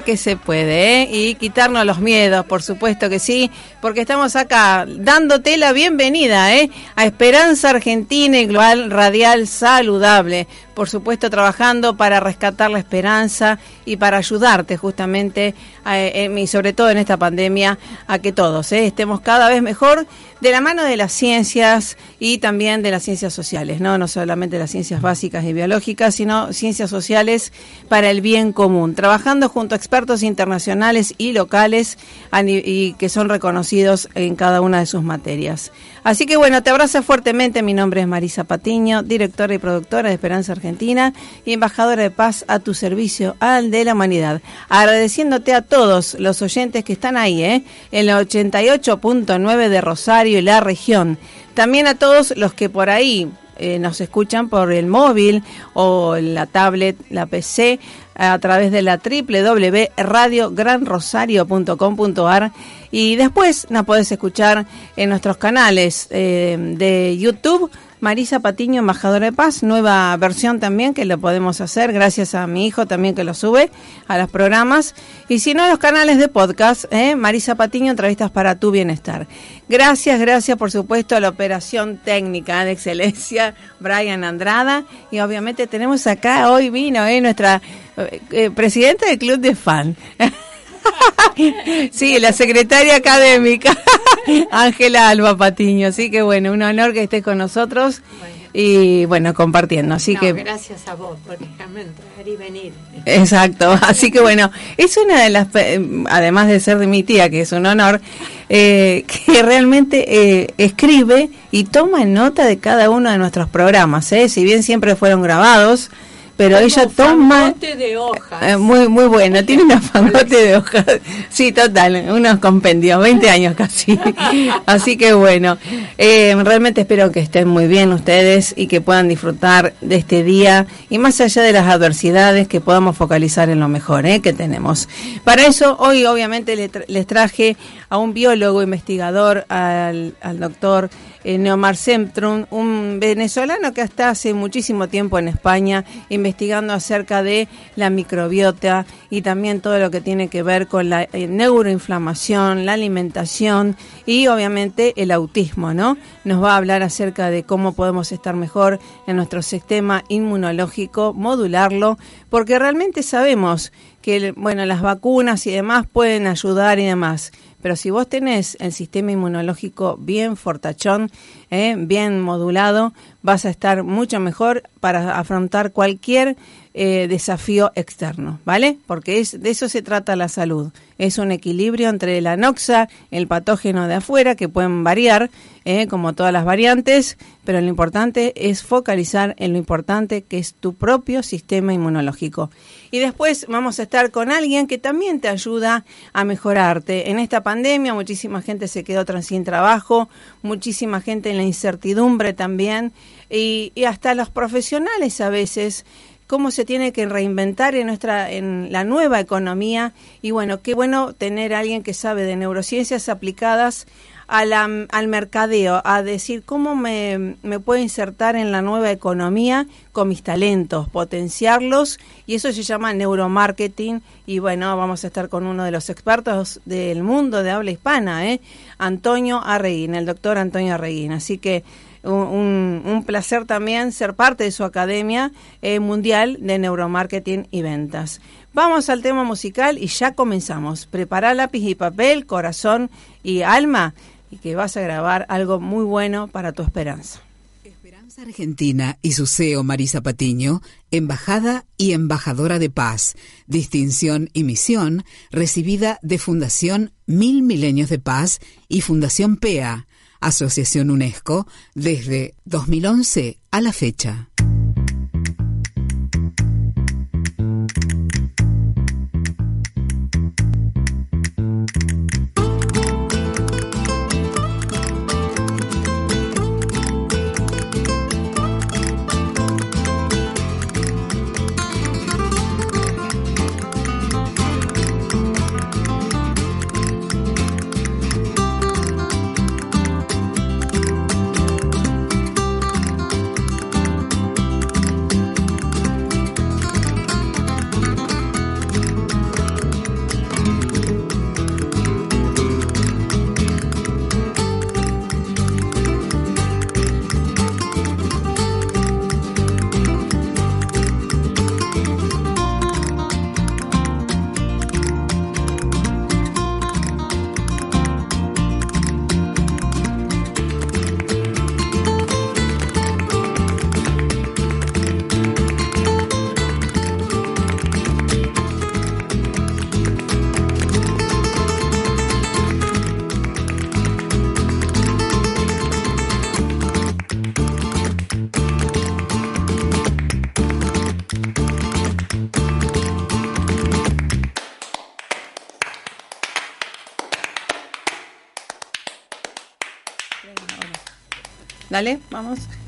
Que se puede, ¿eh? Y quitarnos los miedos, por supuesto que sí, porque estamos acá dándote la bienvenida, ¿eh? A Esperanza Argentina y Global Radial Saludable. Por supuesto, trabajando para rescatar la esperanza y para ayudarte justamente, eh, y sobre todo en esta pandemia, a que todos ¿eh? estemos cada vez mejor de la mano de las ciencias y también de las ciencias sociales, ¿no? No solamente las ciencias básicas y biológicas, sino ciencias sociales para el bien común, trabajando junto a expertos internacionales y locales y que son reconocidos en cada una de sus materias. Así que bueno, te abrazo fuertemente. Mi nombre es Marisa Patiño, directora y productora de Esperanza Argentina y embajadora de paz a tu servicio, al de la humanidad. Agradeciéndote a todos los oyentes que están ahí, ¿eh? en la 88.9 de Rosario y la región. También a todos los que por ahí eh, nos escuchan por el móvil o la tablet, la PC, a través de la www.radiogranrosario.com.ar y después nos podés escuchar en nuestros canales eh, de YouTube. Marisa Patiño, embajadora de paz, nueva versión también que lo podemos hacer gracias a mi hijo también que lo sube a los programas. Y si no, en los canales de podcast, ¿eh? Marisa Patiño, entrevistas para tu bienestar. Gracias, gracias por supuesto a la operación técnica de excelencia, Brian Andrada. Y obviamente tenemos acá, hoy vino ¿eh? nuestra eh, eh, presidenta del Club de Fan. Sí, la secretaria académica, Ángela Alba Patiño. Así que bueno, un honor que estés con nosotros y bueno, compartiendo. Así No, que gracias a vos por dejarme entrar y venir. Exacto, así que bueno, es una de las, pe- además de ser de mi tía, que es un honor, eh, que realmente eh, escribe y toma nota de cada uno de nuestros programas, ¿eh? si bien siempre fueron grabados, pero Como ella toma... fangote de hojas. Eh, muy muy bueno, tiene una fangote de hojas. Sí, total, unos compendios, 20 años casi. Así que bueno, eh, realmente espero que estén muy bien ustedes y que puedan disfrutar de este día y más allá de las adversidades que podamos focalizar en lo mejor eh, que tenemos. Para eso, hoy obviamente les traje a un biólogo investigador, al, al doctor Neomar Semtrum, un venezolano que hasta hace muchísimo tiempo en España investigando acerca de la microbiota y también todo lo que tiene que ver con la eh, neuroinflamación, la alimentación y obviamente el autismo, ¿no? Nos va a hablar acerca de cómo podemos estar mejor en nuestro sistema inmunológico, modularlo, porque realmente sabemos que, bueno, las vacunas y demás pueden ayudar y demás. Pero si vos tenés el sistema inmunológico bien fortachón, eh, bien modulado, vas a estar mucho mejor para afrontar cualquier eh, desafío externo, ¿vale? Porque es, de eso se trata la salud. Es un equilibrio entre la noxa, el patógeno de afuera, que pueden variar, eh, como todas las variantes, pero lo importante es focalizar en lo importante que es tu propio sistema inmunológico. Y después vamos a estar con alguien que también te ayuda a mejorarte. En esta pandemia muchísima gente se quedó sin trabajo, muchísima gente en la incertidumbre también, y, y hasta los profesionales a veces cómo se tiene que reinventar en nuestra en la nueva economía y bueno, qué bueno tener a alguien que sabe de neurociencias aplicadas a la- al mercadeo, a decir cómo me, me puedo insertar en la nueva economía con mis talentos, potenciarlos, y eso se llama neuromarketing. Y bueno, vamos a estar con uno de los expertos del mundo de habla hispana, ¿eh? Antonio Arreguín, el doctor Antonio Arreguín. Así que un, un- placer también ser parte de su academia eh, mundial de neuromarketing y ventas. Vamos al tema musical y ya comenzamos. Prepara lápiz y papel, corazón y alma y que vas a grabar algo muy bueno para tu esperanza. Esperanza Argentina y su CEO Marisa Patiño, embajada y embajadora de paz, distinción y misión recibida de Fundación Mil Milenios de Paz y Fundación PEA, Asociación UNESCO, desde 2011 a la fecha.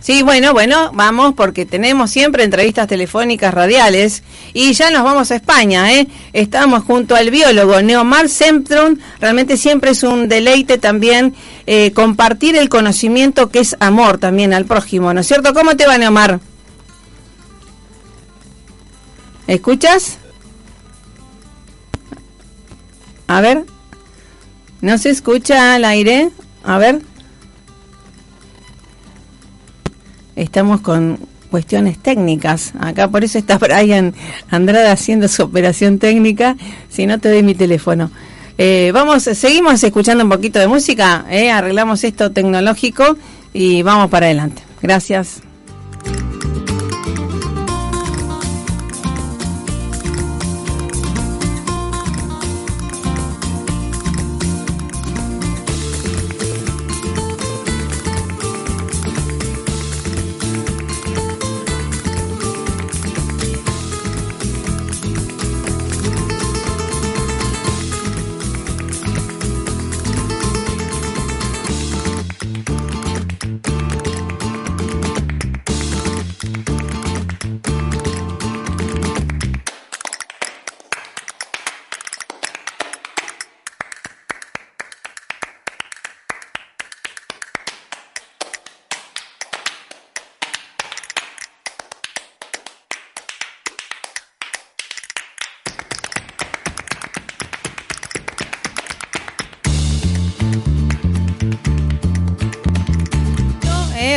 Sí, bueno, bueno, vamos porque tenemos siempre entrevistas telefónicas radiales y ya nos vamos a España, ¿eh? Estamos junto al biólogo Neomar Semptron. Realmente siempre es un deleite también eh, compartir el conocimiento que es amor también al prójimo, ¿no es cierto? ¿Cómo te va, Neomar? ¿Escuchas? A ver. ¿No se escucha al aire? A ver. Estamos con cuestiones técnicas. Acá por eso está Brian Andrade haciendo su operación técnica. Si no te doy mi teléfono. Eh, vamos, seguimos escuchando un poquito de música. eh, arreglamos esto tecnológico y vamos para adelante. Gracias.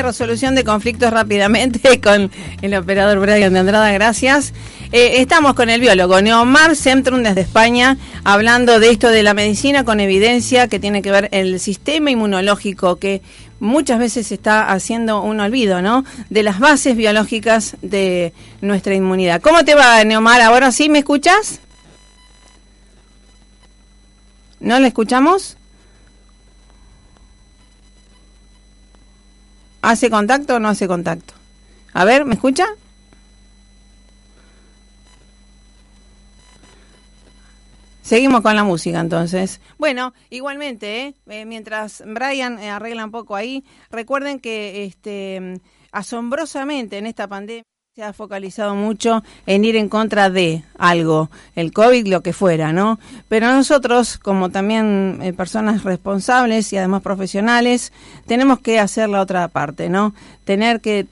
Resolución de conflictos rápidamente con el operador Brian de Andrada, gracias. Eh, estamos con el biólogo Neomar Centrum desde España, hablando de esto de la medicina con evidencia que tiene que ver el sistema inmunológico, que muchas veces está haciendo un olvido, ¿no? De las bases biológicas de nuestra inmunidad. ¿Cómo te va, Neomar? ¿Ahora sí me escuchas? ¿No le escuchamos? ¿Hace contacto o no hace contacto? A ver, ¿me escucha? Seguimos con la música entonces. Bueno, igualmente, ¿eh? Eh, mientras Brian eh, arregla un poco ahí, recuerden que este asombrosamente en esta pandemia se ha focalizado mucho en ir en contra de algo, el COVID, lo que fuera, ¿no? Pero nosotros, como también eh, personas responsables y además profesionales, tenemos que hacer la otra parte, ¿no? Tener que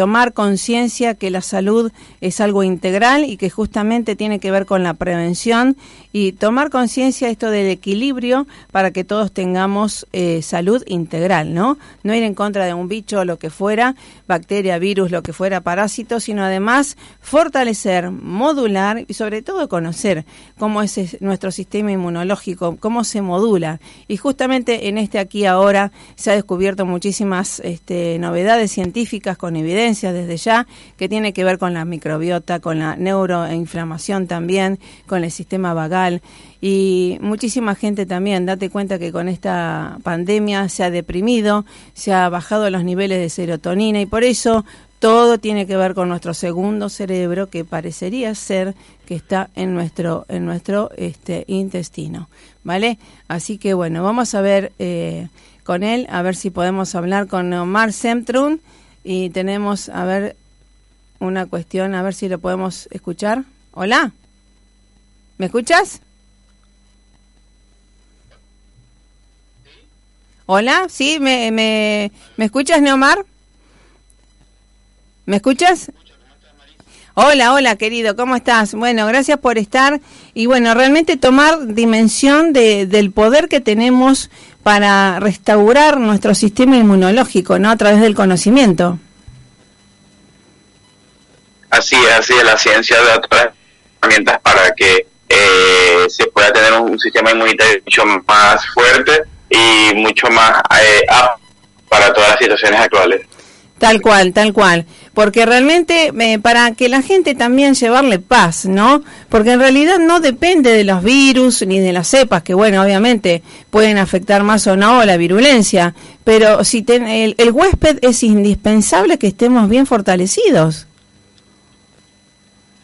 tomar conciencia que la salud es algo integral y que justamente tiene que ver con la prevención y tomar conciencia esto del equilibrio para que todos tengamos eh, salud integral, ¿no? No ir en contra de un bicho o lo que fuera, bacteria, virus, lo que fuera, parásito, sino además fortalecer, modular y sobre todo conocer cómo es es nuestro sistema inmunológico, cómo se modula. Y justamente en este aquí ahora se ha descubierto muchísimas este, novedades científicas con desde ya que tiene que ver con la microbiota, con la neuroinflamación también, con el sistema vagal y muchísima gente también, date cuenta que con esta pandemia se ha deprimido, se ha bajado los niveles de serotonina y por eso todo tiene que ver con nuestro segundo cerebro que parecería ser que está en nuestro en nuestro este intestino, ¿vale? Así que bueno, vamos a ver eh, con él a ver si podemos hablar con Omar Semtrun y tenemos a ver una cuestión, a ver si lo podemos escuchar. Hola. ¿Me escuchas? Hola, ¿sí? ¿Me, me, ¿me escuchas, Neomar? ¿Me escuchas? Hola, hola, querido, ¿cómo estás? Bueno, gracias por estar y bueno, realmente tomar dimensión de, del poder que tenemos para restaurar nuestro sistema inmunológico, ¿no? A través del conocimiento. Así es, así es, la ciencia da otras herramientas para que eh, se pueda tener un, sistema inmunitario mucho más fuerte y mucho más eh, apto para todas las situaciones actuales. Tal cual, tal cual. Porque realmente eh, para que la gente también llevarle paz, ¿no? Porque en realidad no depende de los virus ni de las cepas, que bueno, obviamente pueden afectar más o no la virulencia, pero si ten- el, el huésped es indispensable que estemos bien fortalecidos.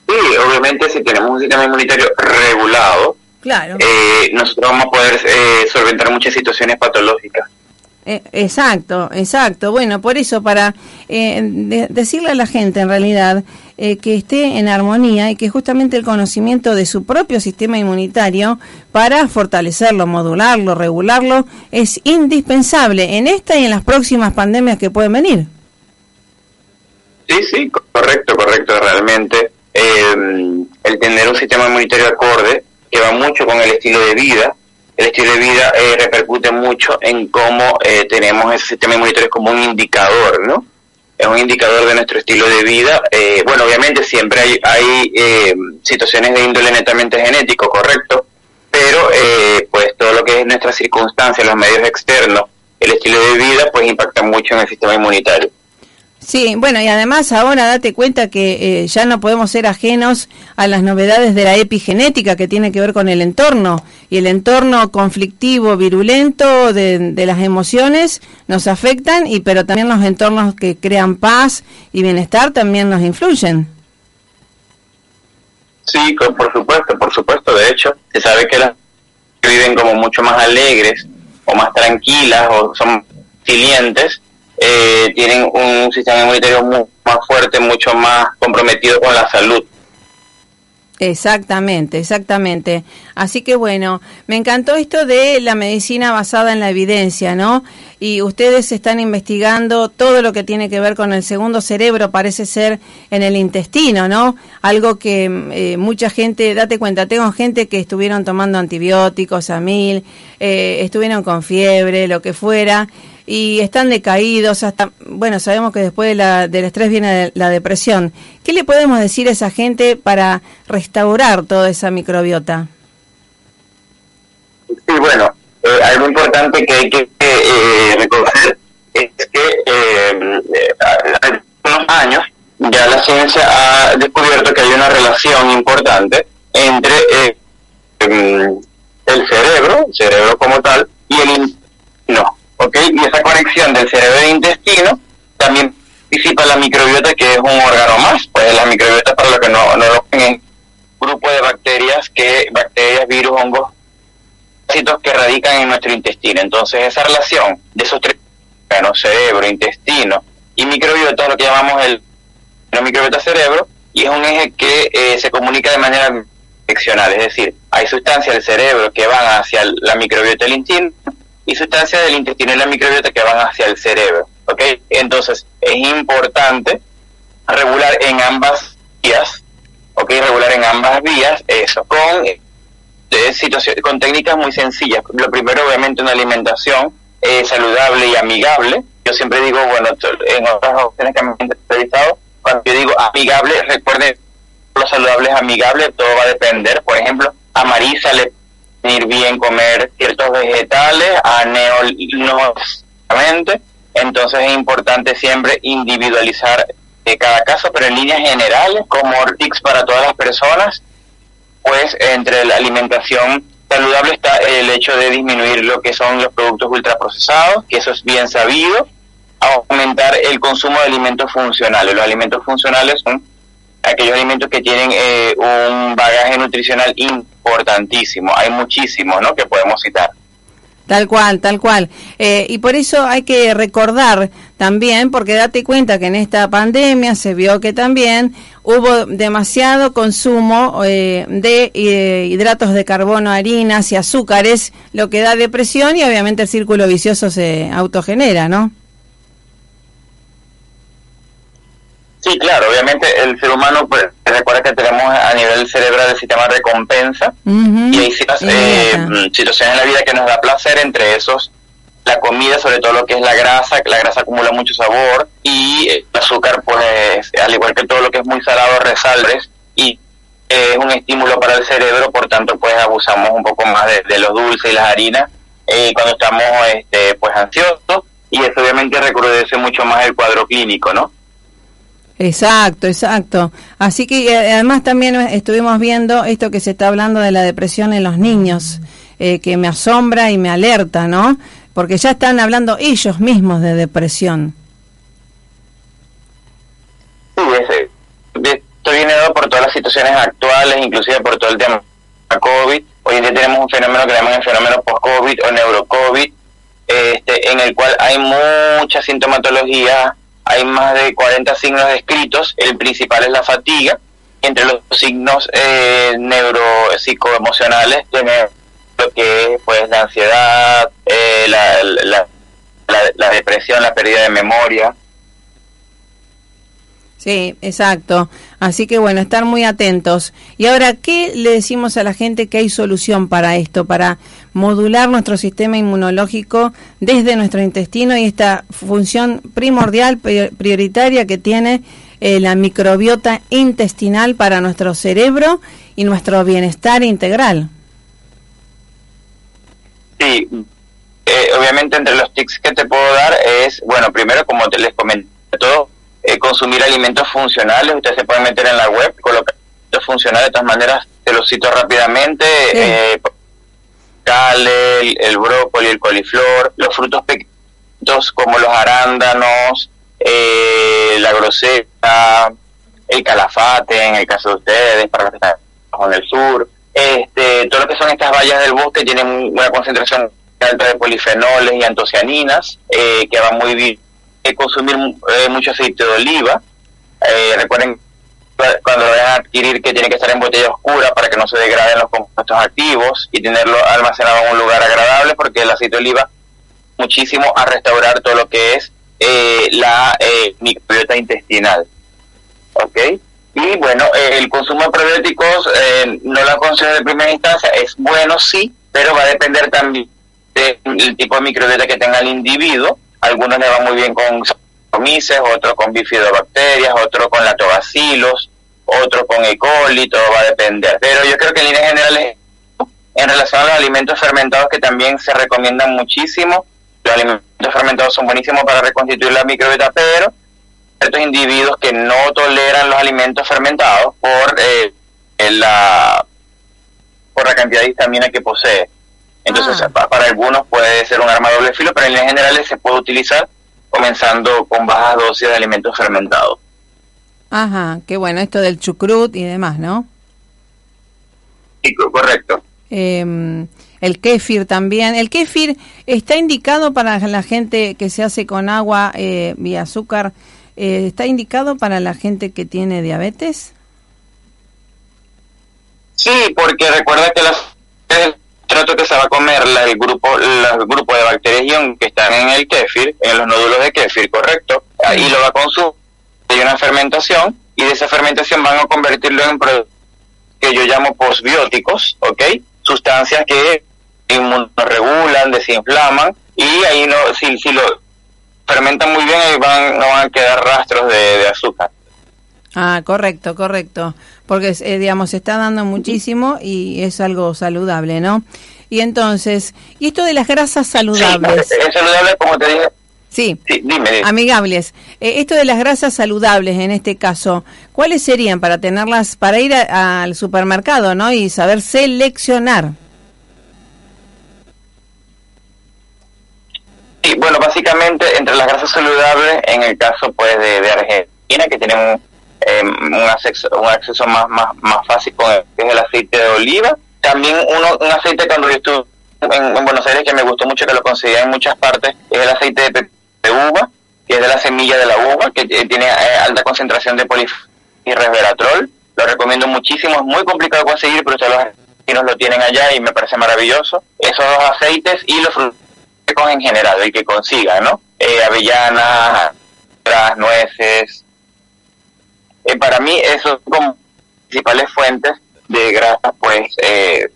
Sí, obviamente si tenemos un sistema inmunitario regulado, Claro. eh, nosotros vamos a poder eh, solventar muchas situaciones patológicas. Eh, exacto, exacto. Bueno, por eso, para eh, de- decirle a la gente en realidad eh, que esté en armonía y que justamente el conocimiento de su propio sistema inmunitario para fortalecerlo, modularlo, regularlo, es indispensable en esta y en las próximas pandemias que pueden venir. Sí, sí, correcto, correcto, realmente. eh, el tener un sistema inmunitario acorde, que va mucho con el estilo de vida, el estilo de vida eh, repercute mucho en cómo eh, tenemos ese sistema inmunitario como un indicador, ¿no? Es un indicador de nuestro estilo de vida. Eh, bueno, obviamente siempre hay, hay eh, situaciones de índole netamente genético, correcto, pero eh, pues todo lo que es nuestra circunstancia, los medios externos, el estilo de vida, pues impacta mucho en el sistema inmunitario. Sí, bueno, y además ahora date cuenta que eh, ya no podemos ser ajenos a las novedades de la epigenética que tiene que ver con el entorno. Y el entorno conflictivo, virulento de, de las emociones nos afectan, y pero también los entornos que crean paz y bienestar también nos influyen. Sí, por supuesto, por supuesto. De hecho, se sabe que las viven como mucho más alegres o más tranquilas o son resilientes, eh, tienen un sistema inmunitario mu- más fuerte, mucho más comprometido con la salud. Exactamente, exactamente. Así que bueno, me encantó esto de la medicina basada en la evidencia, ¿no? Y ustedes están investigando todo lo que tiene que ver con el segundo cerebro, parece ser en el intestino, ¿no? Algo que eh, mucha gente, date cuenta, tengo gente que estuvieron tomando antibióticos a mil, eh, estuvieron con fiebre, lo que fuera, y están decaídos hasta, bueno, sabemos que después de la, del estrés viene la depresión. ¿Qué le podemos decir a esa gente para restaurar toda esa microbiota? Sí, bueno, eh, algo importante que hay que eh, reconocer es que eh, eh, hace unos años ya la ciencia ha descubierto que hay una relación importante entre eh, em, el cerebro, el cerebro como tal, y el intestino, ¿ok? Y esa conexión del cerebro e intestino también participa la microbiota, que es un órgano más, pues la microbiota, para los que no, no lo es grupo de bacterias, que bacterias, virus, hongos, parásitos que radican en nuestro intestino. Entonces, esa relación de esos tres órganos, cerebro, intestino y microbiota es lo que llamamos el microbiota cerebro y es un eje que eh, se comunica de manera direccional, es decir, hay sustancias del cerebro que van hacia la microbiota del intestino y sustancias del intestino y la microbiota que van hacia el cerebro, ¿ok? Entonces, es importante regular en ambas vías, ¿ok? Regular en ambas vías eso, con, eh, situación- con técnicas muy sencillas. Lo primero, obviamente, una alimentación eh, saludable y amigable. Yo siempre digo, bueno, en otras opciones que me han entrevistado, cuando yo digo amigable, recuerden, lo saludable es amigable, todo va a depender. Por ejemplo, a Marisa le puede ir bien comer ciertos vegetales, a Neo no exactamente. Entonces es importante siempre individualizar eh, cada caso, pero en líneas generales, como tips para todas las personas, pues entre la alimentación saludable está el hecho de disminuir lo que son los productos ultraprocesados, que eso es bien sabido, aumentar el consumo de alimentos funcionales. Los alimentos funcionales son aquellos alimentos que tienen eh, un bagaje nutricional importantísimo. Hay muchísimos, ¿no? Que podemos citar. Tal cual, tal cual. Eh, y por eso hay que recordar también, porque date cuenta que en esta pandemia se vio que también hubo demasiado consumo eh, de eh, hidratos de carbono, harinas y azúcares, lo que da depresión y obviamente el círculo vicioso se autogenera, ¿no? Sí, claro, obviamente el ser humano, pues, recuerda que tenemos a nivel cerebral el sistema de recompensa y hay eh, mm, situaciones en la vida que nos da placer, entre esos la comida, sobre todo lo que es la grasa, que la grasa acumula mucho sabor y el azúcar, pues, al igual que todo lo que es muy salado, resalbres y eh, es un estímulo para el cerebro, por tanto, pues abusamos un poco más de, de los dulces y las harinas eh, cuando estamos, este, pues, ansiosos y eso obviamente recrudece mucho más el cuadro clínico, ¿no? Exacto, exacto. Así que eh, además también estuvimos viendo esto que se está hablando de la depresión en los niños, eh, que me asombra y me alerta, ¿no? Porque ya están hablando ellos mismos de depresión. Sí, ese- esto viene dado por todas las situaciones actuales, inclusive por todo el tema COVID. Hoy en día tenemos un fenómeno que llaman el fenómeno post-COVID o neuro-COVID, este, en el cual hay mucha sintomatología, hay más de 40 signos descritos, el principal es la fatiga, entre los signos eh, neuropsicoemocionales tenemos lo que es pues la ansiedad, eh, la, la, la, la depresión, la pérdida de memoria, Sí, exacto. Así que bueno, estar muy atentos. Y ahora, ¿qué le decimos a la gente que hay solución para esto, para modular nuestro sistema inmunológico desde nuestro intestino y esta función primordial, pri- prioritaria que tiene eh, la microbiota intestinal para nuestro cerebro y nuestro bienestar integral? Sí, eh, obviamente entre los tips que te puedo dar es, bueno, primero como te les comenté todo, eh, consumir alimentos funcionales, ustedes se pueden meter en la web, colocar alimentos funcionales, de todas maneras te los cito rápidamente, Sí. El, brócoli, el coliflor, los frutos pequeños como los arándanos, eh, la groseta, el calafate en el caso de ustedes, para los que están en el sur, este, todo lo que son estas bayas del bosque tienen una concentración alta de polifenoles y antocianinas, eh, que van muy bien. Consumir eh, mucho aceite de oliva. Eh, recuerden cu- cuando lo vayan a adquirir que tiene que estar en botella oscura para que no se degraden los compuestos activos y tenerlo almacenado en un lugar agradable porque el aceite de oliva muchísimo a restaurar todo lo que es eh, la eh, microbiota intestinal. ¿Ok? Y bueno, el consumo de probióticos eh, no lo aconsejo de primera instancia, es bueno sí, pero va a depender también del tipo de microbiota que tenga el individuo. Algunos le van muy bien con saccharomyces, otros con bifidobacterias, otros con lactobacilos, otros con E. coli, todo va a depender. Pero yo creo que en líneas generales, en relación a los alimentos fermentados que también se recomiendan muchísimo, los alimentos fermentados son buenísimos para reconstituir la microbiota, pero ciertos individuos que no toleran los alimentos fermentados por eh, en la por la cantidad de histamina que posee. Entonces, Ah. pa- para algunos puede ser un arma doble filo, pero en líneas generales se puede utilizar comenzando con bajas dosis de alimentos fermentados. Ajá, qué bueno, esto del chucrut y demás, ¿no? Sí, co- correcto. Eh, el kéfir también. El kéfir está indicado para la gente que se hace con agua eh, y azúcar eh, ¿está indicado para la gente que tiene diabetes? Sí, porque recuerda que las, el trato que se va a comer la- el grupo los grupos de bacterias ion que están en el kéfir, en los nódulos de kéfir, correcto, ahí lo va a consumir, hay una fermentación y de esa fermentación van a convertirlo en productos que yo llamo posbióticos, ¿ok? Sustancias que inmunoregulan, desinflaman y ahí no si, si lo fermentan muy bien ahí van no van a quedar rastros de, de azúcar. Ah, correcto, correcto. Porque, eh, digamos, se está dando muchísimo y es algo saludable, ¿no? Y entonces, ¿y esto de las grasas saludables? Sí, es saludable como te dije. Sí, Sí, dime. dime. amigables. Eh, esto de las grasas saludables, en este caso, ¿cuáles serían para tenerlas, para ir a- al supermercado, ¿no? Y saber seleccionar. Sí, bueno, básicamente entre las grasas saludables, en el caso pues de, de Argentina, que tienen eh, un, acceso, un acceso más, más, más fácil con el, que es el aceite de oliva. También uno, un aceite cuando yo estuve en, en Buenos Aires que me gustó mucho, que lo conseguía en muchas partes, es el aceite de, uva, que es de la semilla de la uva, que eh, tiene eh, alta concentración de polif resveratrol. Lo recomiendo muchísimo, es muy complicado de conseguir, pero ustedes los argentinos lo tienen allá y me parece maravilloso. Esos dos aceites y los frutos en general, el que consiga, ¿no? Eh, avellanas, nueces. Eh, para mí, esos son principales fuentes de grasa, pues, eh,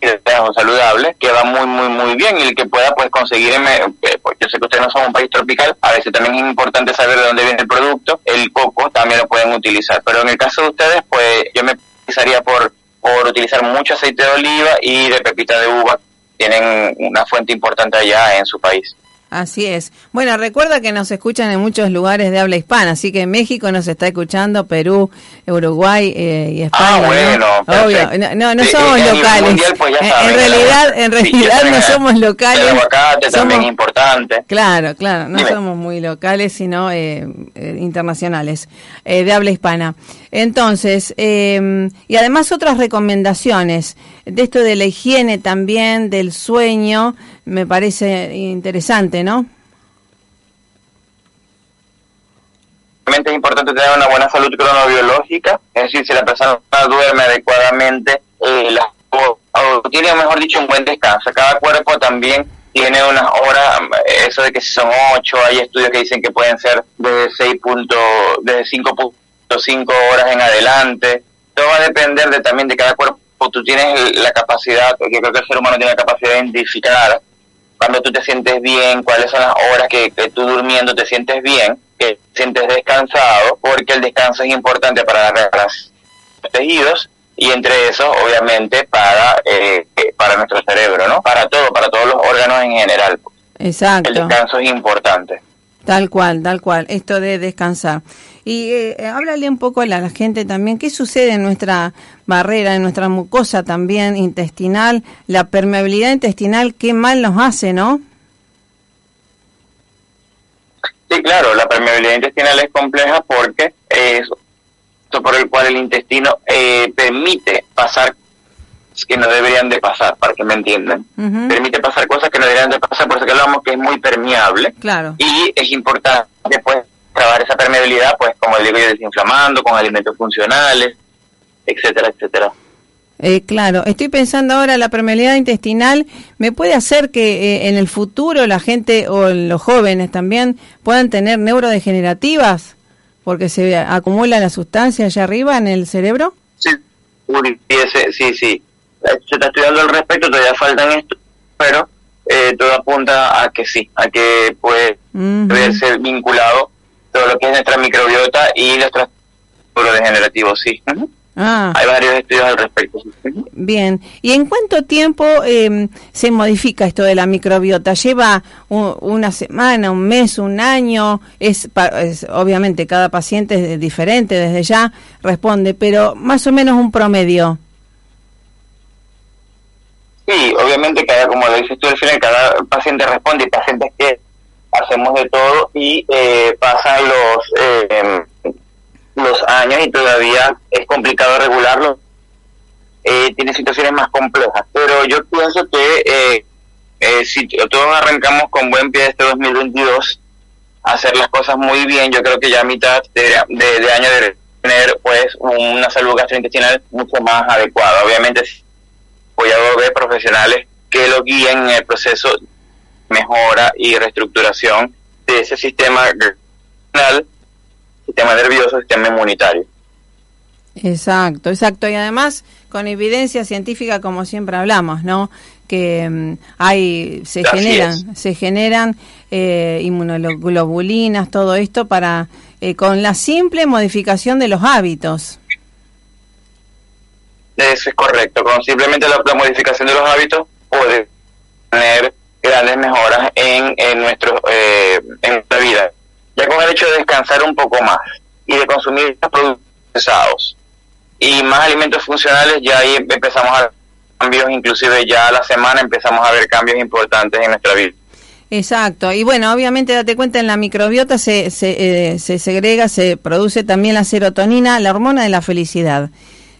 grasas saludables, que va muy, muy, muy bien. Y el que pueda, pues, conseguir, eh, pues, yo sé que ustedes no son un país tropical, a veces también es importante saber de dónde viene el producto. El coco también lo pueden utilizar. Pero en el caso de ustedes, pues, yo me utilizaría por, por utilizar mucho aceite de oliva y de pepita de uva. Tienen una fuente importante allá en su país. Así es. Bueno, recuerda que nos escuchan en muchos lugares de habla hispana, así que México nos está escuchando, Perú, Uruguay eh, y España. Ah, ¿no? bueno, Obvio, no, no, no Sí, somos locales. mundial, pues ya En- realidad, en realidad no somos locales. El aguacate también somos- es importante. Claro, claro, no Dime. somos muy locales, sino eh, eh, internacionales, eh, de habla hispana. Entonces, eh, y además otras recomendaciones de esto de la higiene también, del sueño, me parece interesante, ¿no? Realmente es importante tener una buena salud cronobiológica, es decir, si la persona duerme adecuadamente, eh, la- o, o tiene, mejor dicho, un buen descanso. Cada cuerpo también tiene unas horas, eh, eso de que si son ocho, hay estudios que dicen que pueden ser de 6 punto, de 5.5 horas en adelante. Todo va a depender de, también de cada cuerpo. Tú tienes la capacidad, yo creo que el ser humano tiene la capacidad de identificar cuando tú te sientes bien, cuáles son las horas que, que tú durmiendo te sientes bien, sientes descansado, porque el descanso es importante para de tejidos y entre esos, obviamente, para, eh, eh, para nuestro cerebro, ¿no? Para todo, para todos los órganos en general. El Exacto. descanso es importante. Tal cual, tal cual, esto de descansar. Y eh, eh, háblale un poco a la, la gente también, ¿qué sucede en nuestra barrera, en nuestra mucosa también intestinal? La permeabilidad intestinal, qué mal nos hace, ¿no? Sí, claro, la permeabilidad intestinal es compleja porque es por el cual el intestino eh, permite pasar que no deberían de pasar, para que me entiendan. Permite pasar cosas que no deberían de pasar, por eso que hablamos que es muy permeable. Claro. y es importante después trabajar esa permeabilidad, pues como digo yo, desinflamando, con alimentos funcionales, etcétera, etcétera. Eh, claro, estoy pensando ahora, la permeabilidad intestinal me puede hacer que eh, en el futuro la gente o los jóvenes también puedan tener neurodegenerativas porque se acumula la sustancia allá arriba en el cerebro. Sí, sí, sí. Se está estudiando al respecto, todavía faltan esto, pero eh, todo apunta a que sí, a que puede verse vinculado todo lo que es nuestra microbiota y los trastornos neurodegenerativos, sí. Ah. Hay varios estudios al respecto. Bien, ¿y en cuánto tiempo eh, se modifica esto de la microbiota? ¿Lleva u- una semana, un mes, un año? Es, es- obviamente cada paciente es diferente, desde ya responde, pero más o menos un promedio. Sí, obviamente cada, como lo dices tú al final, cada paciente responde, hay pacientes que hacemos de todo y eh, pasan los eh, los años y todavía es complicado regularlo. Eh, tiene situaciones más complejas, pero yo pienso que eh, eh, si todos arrancamos con buen pie este 2022, hacer las cosas muy bien, yo creo que ya a mitad de, de, de año de tener pues una salud gastrointestinal mucho más adecuada. Obviamente voy a ver profesionales que lo guíen en el proceso de mejora y reestructuración de ese sistema gastrointestinal, sistema nervioso, sistema inmunitario. Exacto, exacto. Y además, con evidencia científica, como siempre hablamos, ¿no? Que mm, hay, se Así generan, es. se generan eh, inmunoglobulinas, todo esto para, eh, con la simple modificación de los hábitos. Eso es correcto. Con simplemente la, la modificación de los hábitos puede tener grandes mejoras en, en, nuestro, eh, en nuestra vida. Ya con el hecho de descansar un poco más y de consumir productos procesados y más alimentos funcionales, ya ahí empezamos a ver cambios, inclusive ya a la semana empezamos a ver cambios importantes en nuestra vida. Exacto. Y bueno, obviamente date cuenta, en la microbiota se, se, eh, se segrega, se produce también la serotonina, la hormona de la felicidad.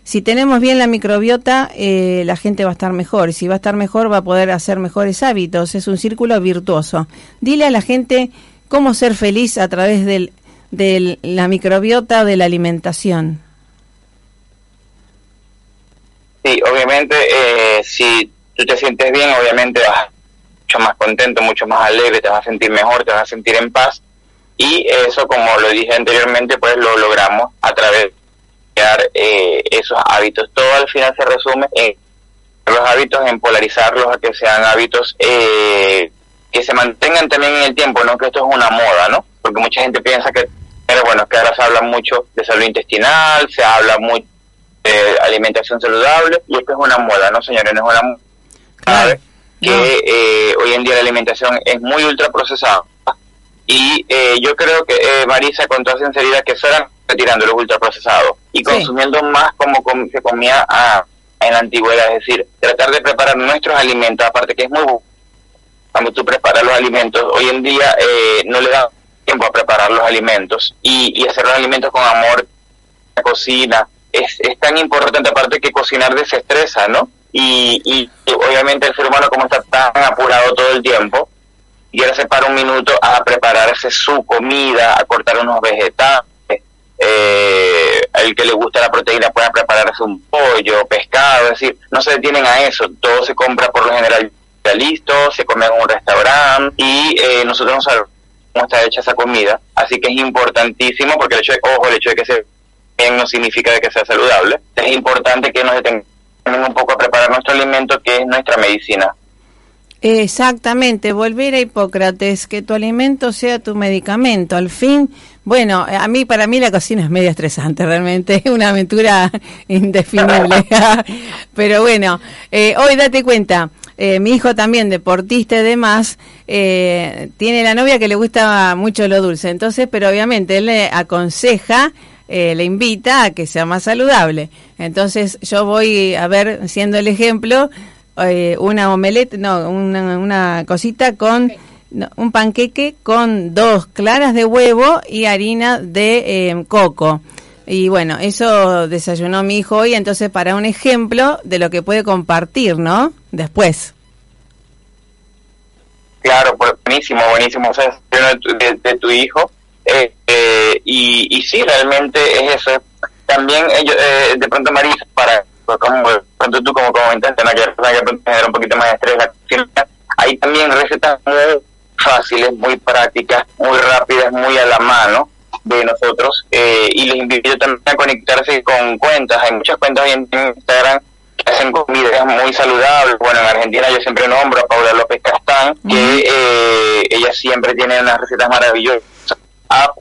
Si tenemos bien la microbiota, eh, la gente va a estar mejor. Si va a estar mejor, va a poder hacer mejores hábitos. Es un círculo virtuoso. Dile a la gente cómo ser feliz a través del, de la microbiota de la alimentación. Sí, obviamente, eh, si tú te sientes bien, obviamente vas mucho más contento, mucho más alegre, te vas a sentir mejor, te vas a sentir en paz. Y eso, como lo dije anteriormente, pues lo logramos a través de crear eh, esos hábitos. Todo al final se resume en los hábitos, en polarizarlos a que sean hábitos eh, que se mantengan también en el tiempo, no que esto es una moda, ¿no? Porque mucha gente piensa que, pero bueno, es que ahora se habla mucho de salud intestinal, se habla mucho de alimentación saludable, y esto es una moda, ¿no, señores? No es una moda. Claro. Que eh, hoy en día la alimentación es muy ultraprocesada. Y eh, yo creo que, eh, Marisa, con toda sinceridad, que se van retirando los ultraprocesados y Sí. consumiendo más como com- se comía ah, en la antigüedad. Es decir, tratar de preparar nuestros alimentos, aparte que es muy cuando tú preparas los alimentos, hoy en día eh, no le da tiempo a preparar los alimentos y, y hacer los alimentos con amor, la cocina, es, es tan importante, aparte que cocinar desestresa, ¿no? Y, y, obviamente el ser humano como está tan apurado todo el tiempo, y ahora se para un minuto a prepararse su comida, a cortar unos vegetales, eh, el que le gusta la proteína pueda prepararse un pollo, pescado, es decir, no se detienen a eso, todo se compra por lo general ya listo, se come en un restaurante y eh, nosotros no sabemos cómo está hecha esa comida, así que es importantísimo porque el hecho de, ojo, el hecho de que sea bien no significa de que sea saludable, es importante que nos detengamos un poco a preparar nuestro alimento que es nuestra medicina. Exactamente, volver a Hipócrates, que tu alimento sea tu medicamento. Al fin, bueno, a mí, para mí la cocina es medio estresante, realmente, es una aventura indefinible. Pero bueno, eh, hoy date cuenta, eh, mi hijo también, deportista y demás, eh, tiene la novia que le gusta mucho lo dulce, entonces, pero obviamente él le aconseja eh, le invita a que sea más saludable. Entonces yo voy a ver, siendo el ejemplo, eh, una omelette, no, una, una cosita con no, un panqueque con dos claras de huevo y harina de eh, coco. Y bueno, eso desayunó mi hijo hoy, entonces para un ejemplo de lo que puede compartir, ¿no? Después. Claro, pues buenísimo, buenísimo. O sea, de, de, tu hijo. Eh, eh, y, y sí, realmente es eso. También ellos, eh, de pronto Marisa, para, pues, como de pronto tú como comentaste, ¿no? que que de un poquito más de estrés, la hay también recetas muy fáciles, muy prácticas, muy rápidas, muy a la mano de nosotros. Eh, y les invito también a conectarse con cuentas. Hay muchas cuentas en Instagram hacen comidas muy saludables. Bueno, en Argentina yo siempre nombro a Paula López Castán, que eh, ella siempre tiene unas recetas maravillosas. Ah,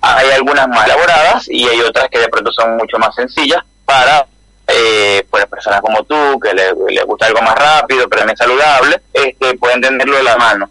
hay algunas más elaboradas y hay otras que de pronto son mucho más sencillas para eh, pues personas como tú, que le, le gusta algo más rápido, pero también saludable, este, pueden tenerlo de la mano.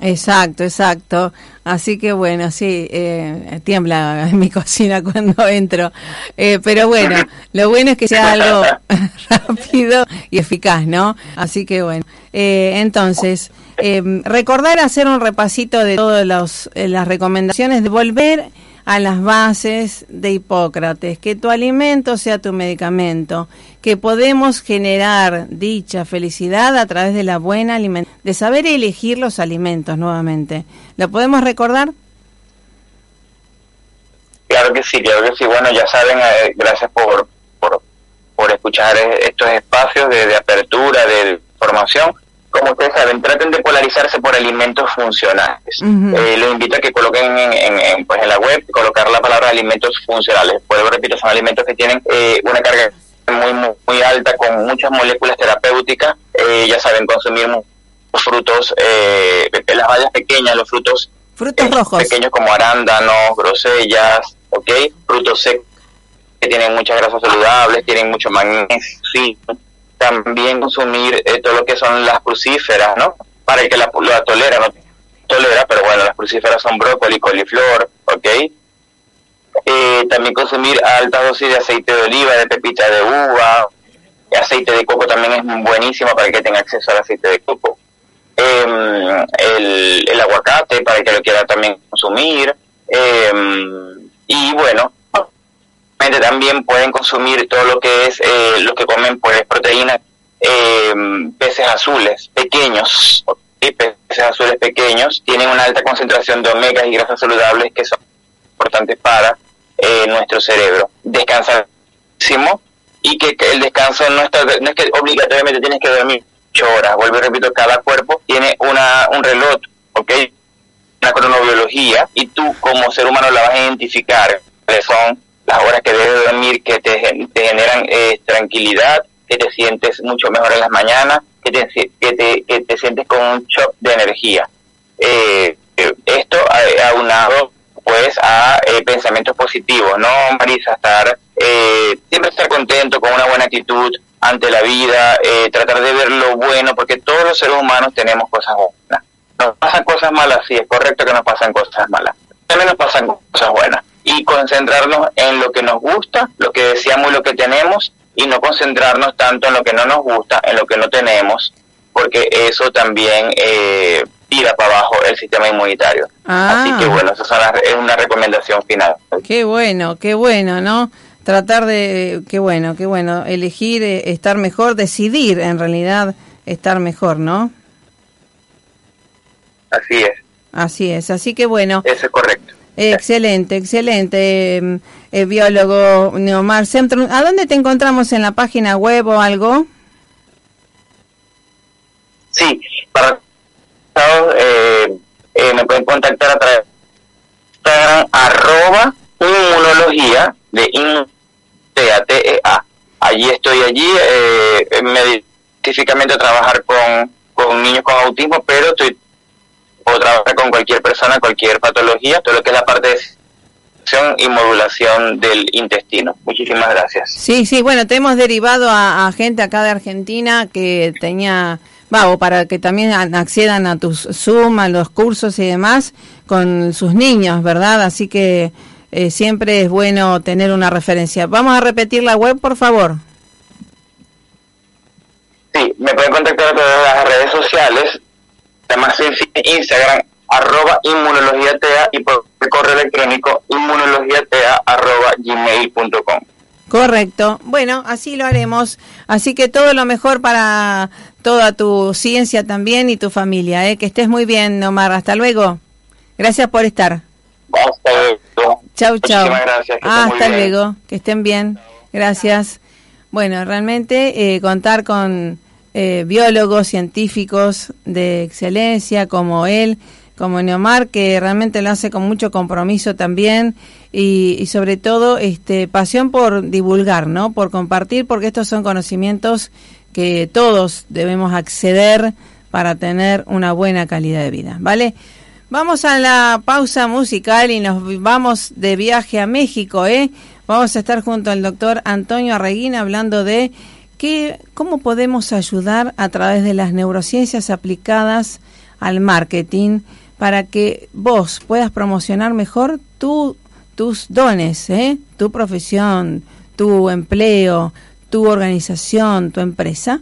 Exacto, exacto. Así que bueno, sí, eh, tiembla mi cocina cuando entro. Eh, pero bueno, lo bueno es que sea algo rápido y eficaz, ¿no? Así que bueno. Eh, entonces, eh, recordar hacer un repasito de todas eh, las recomendaciones de volver a las bases de Hipócrates, que tu alimento sea tu medicamento, que podemos generar dicha, felicidad a través de la buena alimentación, de saber elegir los alimentos nuevamente. ¿Lo podemos recordar? Claro que sí, claro que sí. Bueno, ya saben, eh, gracias por, por, por escuchar estos espacios de apertura, de formación. Como ustedes saben, traten de polarizarse por alimentos funcionales. Ujú. Eh, les invito a que coloquen en, en- en, pues en la web, colocar la palabra alimentos funcionales. Pues repito, son alimentos que tienen eh, una carga muy, muy, muy alta con muchas moléculas terapéuticas. Eh, ya saben, consumir frutos, eh, las bayas pequeñas, los frutos Frutos eh, rojos. pequeños como arándanos, grosellas, ¿ok? Frutos secos que tienen muchas grasas saludables, tienen mucho magnesio. También consumir eh, todo lo que son las crucíferas, ¿no? Para el que la, la tolera, no tolera, pero bueno, las crucíferas son brócoli, coliflor, ¿ok? Eh, también consumir altas dosis de aceite de oliva, de pepita de uva, aceite de coco también es buenísimo para que tenga acceso al aceite de coco eh, el, el aguacate para el que lo quiera también consumir eh, y bueno también pueden consumir todo lo que es eh, los que comen pues proteínas eh, peces azules pequeños ¿ok? peces azules pequeños tienen una alta concentración de omegas y grasas saludables que son importantes para eh, nuestro cerebro descansar y que, el descanso no está no es que obligatoriamente tienes que dormir ocho horas vuelvo y repito cada cuerpo tiene una un reloj ok una cronobiología y tú como ser humano la vas a identificar son las horas que debes dormir que te, te generan eh, tranquilidad que te sientes mucho mejor en las mañanas que te, que te, sientes con un shock de energía eh, esto aunado pues a eh, pensamientos positivos, ¿no, Marisa? Estar, eh, siempre estar contento, con una buena actitud ante la vida, tratar de ver lo bueno, porque todos los seres humanos tenemos cosas buenas. Nos pasan cosas malas, sí, es correcto que nos pasan cosas malas. También nos pasan cosas buenas. Y concentrarnos en lo que nos gusta, lo que deseamos y lo que tenemos, y no concentrarnos tanto en lo que no nos gusta, en lo que no tenemos, porque eso también eh, tira para abajo el sistema inmunitario. Ah. Así que bueno, esa es una, es una recomendación final. Qué bueno, qué bueno, ¿no? Tratar de, qué bueno, qué bueno, elegir eh, estar mejor, decidir en realidad estar mejor, ¿no? Así es, Así es, así que bueno, eso es correcto. Excelente, excelente, eh, eh, biólogo Neomar Centrum. ¿A dónde te encontramos en la página web o algo? Sí, para eh, eh, me pueden contactar a través de arroba inmunología de in, T-A-T-E-A. Allí estoy allí, eh, específicamente a trabajar con, con niños con autismo, pero estoy puedo trabajar con cualquier persona, cualquier patología, todo lo que es la parte de y modulación del intestino. Muchísimas gracias. Sí, sí, bueno, te hemos derivado a, a gente acá de Argentina que tenía, va, o para que también accedan a tus Zoom, a los cursos y demás con sus niños, ¿verdad? Así que eh, siempre es bueno tener una referencia. Vamos a repetir la web, por favor. Sí, me pueden contactar a través de las redes sociales, además en Instagram, arroba inmunologiatea y por el correo electrónico inmunologiatea arroba gmail.com. Correcto. Bueno, así lo haremos. Así que todo lo mejor para toda tu ciencia también y tu familia. ¿eh? Que estés muy bien, Omar. Hasta luego. Gracias por estar. Hasta luego. Chau, chau. Muchísimas gracias. Ah, hasta luego. Que estén bien. Gracias. Bueno, realmente eh, contar con eh, biólogos, científicos de excelencia como él, como Neomar, que realmente lo hace con mucho compromiso también y, y sobre todo este pasión por divulgar, ¿no? Por compartir, porque estos son conocimientos que todos debemos acceder para tener una buena calidad de vida, ¿vale? Vamos a la pausa musical y nos vamos de viaje a México, ¿eh? Vamos a estar junto al doctor Antonio Arreguín hablando de cómo podemos ayudar a través de las neurociencias aplicadas al marketing para que vos puedas promocionar mejor tu, tus dones, ¿eh? tu profesión, tu empleo, tu organización, tu empresa.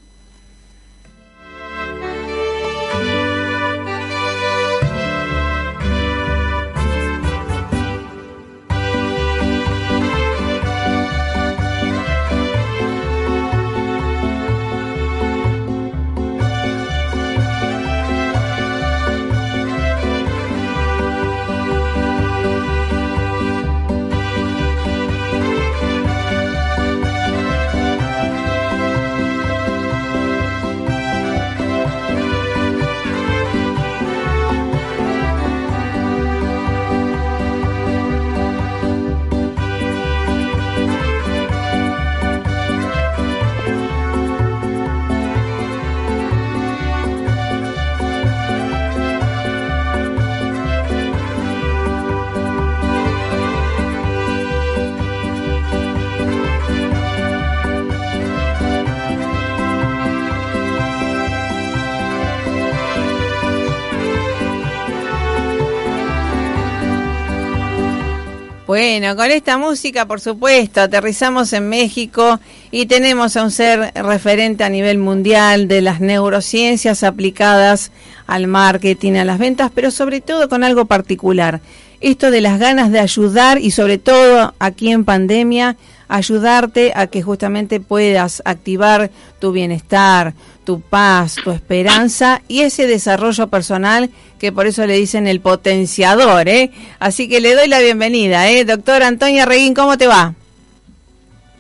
Bueno, con esta música, por supuesto, aterrizamos en México y tenemos a un ser referente a nivel mundial de las neurociencias aplicadas al marketing, a las ventas, pero sobre todo con algo particular. Esto de las ganas de ayudar y sobre todo aquí en pandemia, ayudarte a que justamente puedas activar tu bienestar, tu paz, tu esperanza y ese desarrollo personal que por eso le dicen el potenciador, ¿eh? Así que le doy la bienvenida, ¿eh? Doctor Antonia Reguín, ¿cómo te va?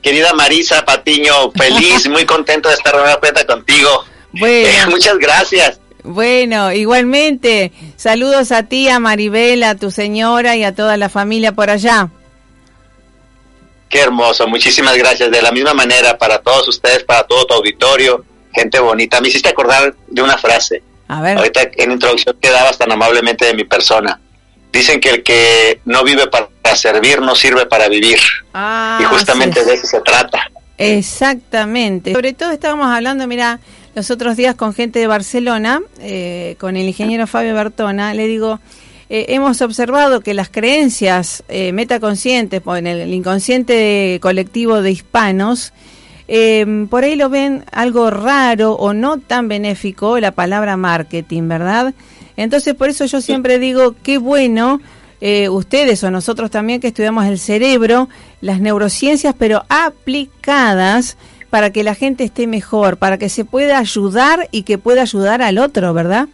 Querida Marisa Patiño, feliz, muy contento de estar nuevamente contigo. Bueno. Eh, muchas gracias. Bueno, igualmente, saludos a ti, a Maribel, a tu señora y a toda la familia por allá. Qué hermoso, muchísimas gracias. De la misma manera, para todos ustedes, para todo tu auditorio, gente bonita. Me hiciste acordar de una frase. A ver. Ahorita en introducción que dabas tan amablemente de mi persona. Dicen que el que no vive para servir no sirve para vivir. Ah, y justamente de eso se trata. Exactamente. Sobre todo estábamos hablando, mira, los otros días con gente de Barcelona, eh, con el ingeniero Fabio Bertona, le digo, eh, hemos observado que las creencias eh, metaconscientes, en el inconsciente colectivo de hispanos, eh, por ahí lo ven algo raro o no tan benéfico la palabra marketing, ¿verdad? Entonces, por eso yo siempre digo, qué bueno eh, ustedes o nosotros también que estudiamos el cerebro, las neurociencias, pero aplicadas para que la gente esté mejor, para que se pueda ayudar y que pueda ayudar al otro, ¿verdad?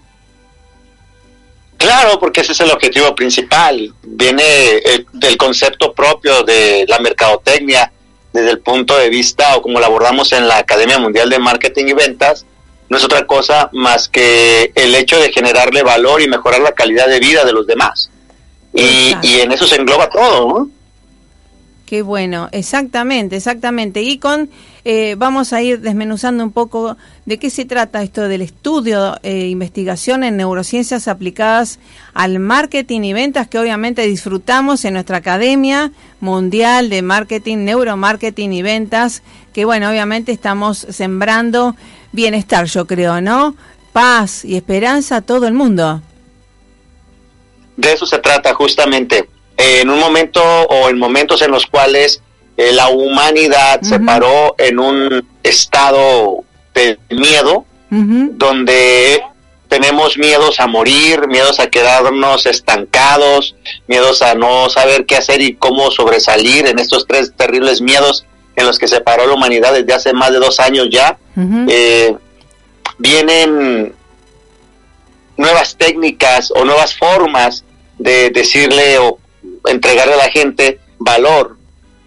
Claro, porque ese es el objetivo principal. Viene eh, del concepto propio de la mercadotecnia desde el punto de vista o como lo abordamos en la Academia Mundial de Marketing y Ventas, no es otra cosa más que el hecho de generarle valor y mejorar la calidad de vida de los demás. Y, y en eso se engloba todo, ¿no? Qué bueno, exactamente, exactamente. Y con, eh, vamos a ir desmenuzando un poco de qué se trata esto del estudio e investigación en neurociencias aplicadas al marketing y ventas que obviamente disfrutamos en nuestra Academia Mundial de Marketing, Neuromarketing y Ventas, que bueno, obviamente estamos sembrando bienestar, yo creo, ¿no? Paz y esperanza a todo el mundo. De eso se trata justamente. En un momento o en momentos en los cuales eh, la humanidad se paró en un estado de miedo, donde tenemos miedos a morir, miedos a quedarnos estancados, miedos a no saber qué hacer y cómo sobresalir en estos tres terribles miedos en los que se paró la humanidad desde hace más de dos años ya. Eh, vienen nuevas técnicas o nuevas formas de decirle o entregarle a la gente valor,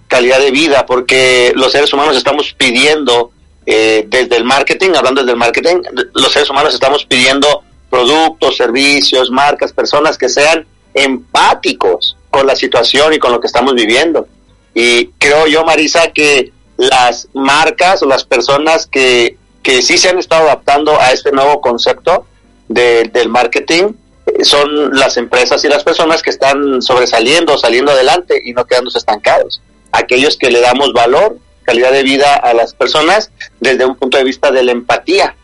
calidad de vida, porque los seres humanos estamos pidiendo eh, desde el marketing, hablando desde el marketing, los seres humanos estamos pidiendo productos, servicios, marcas, personas que sean empáticos con la situación y con lo que estamos viviendo. Y creo yo, Marisa, que las marcas o las personas que, que sí se han estado adaptando a este nuevo concepto de- del marketing eh, son las empresas y las personas que están sobresaliendo, saliendo adelante y no quedándose estancados. Aquellos que le damos valor, calidad de vida a las personas desde un punto de vista de la empatía.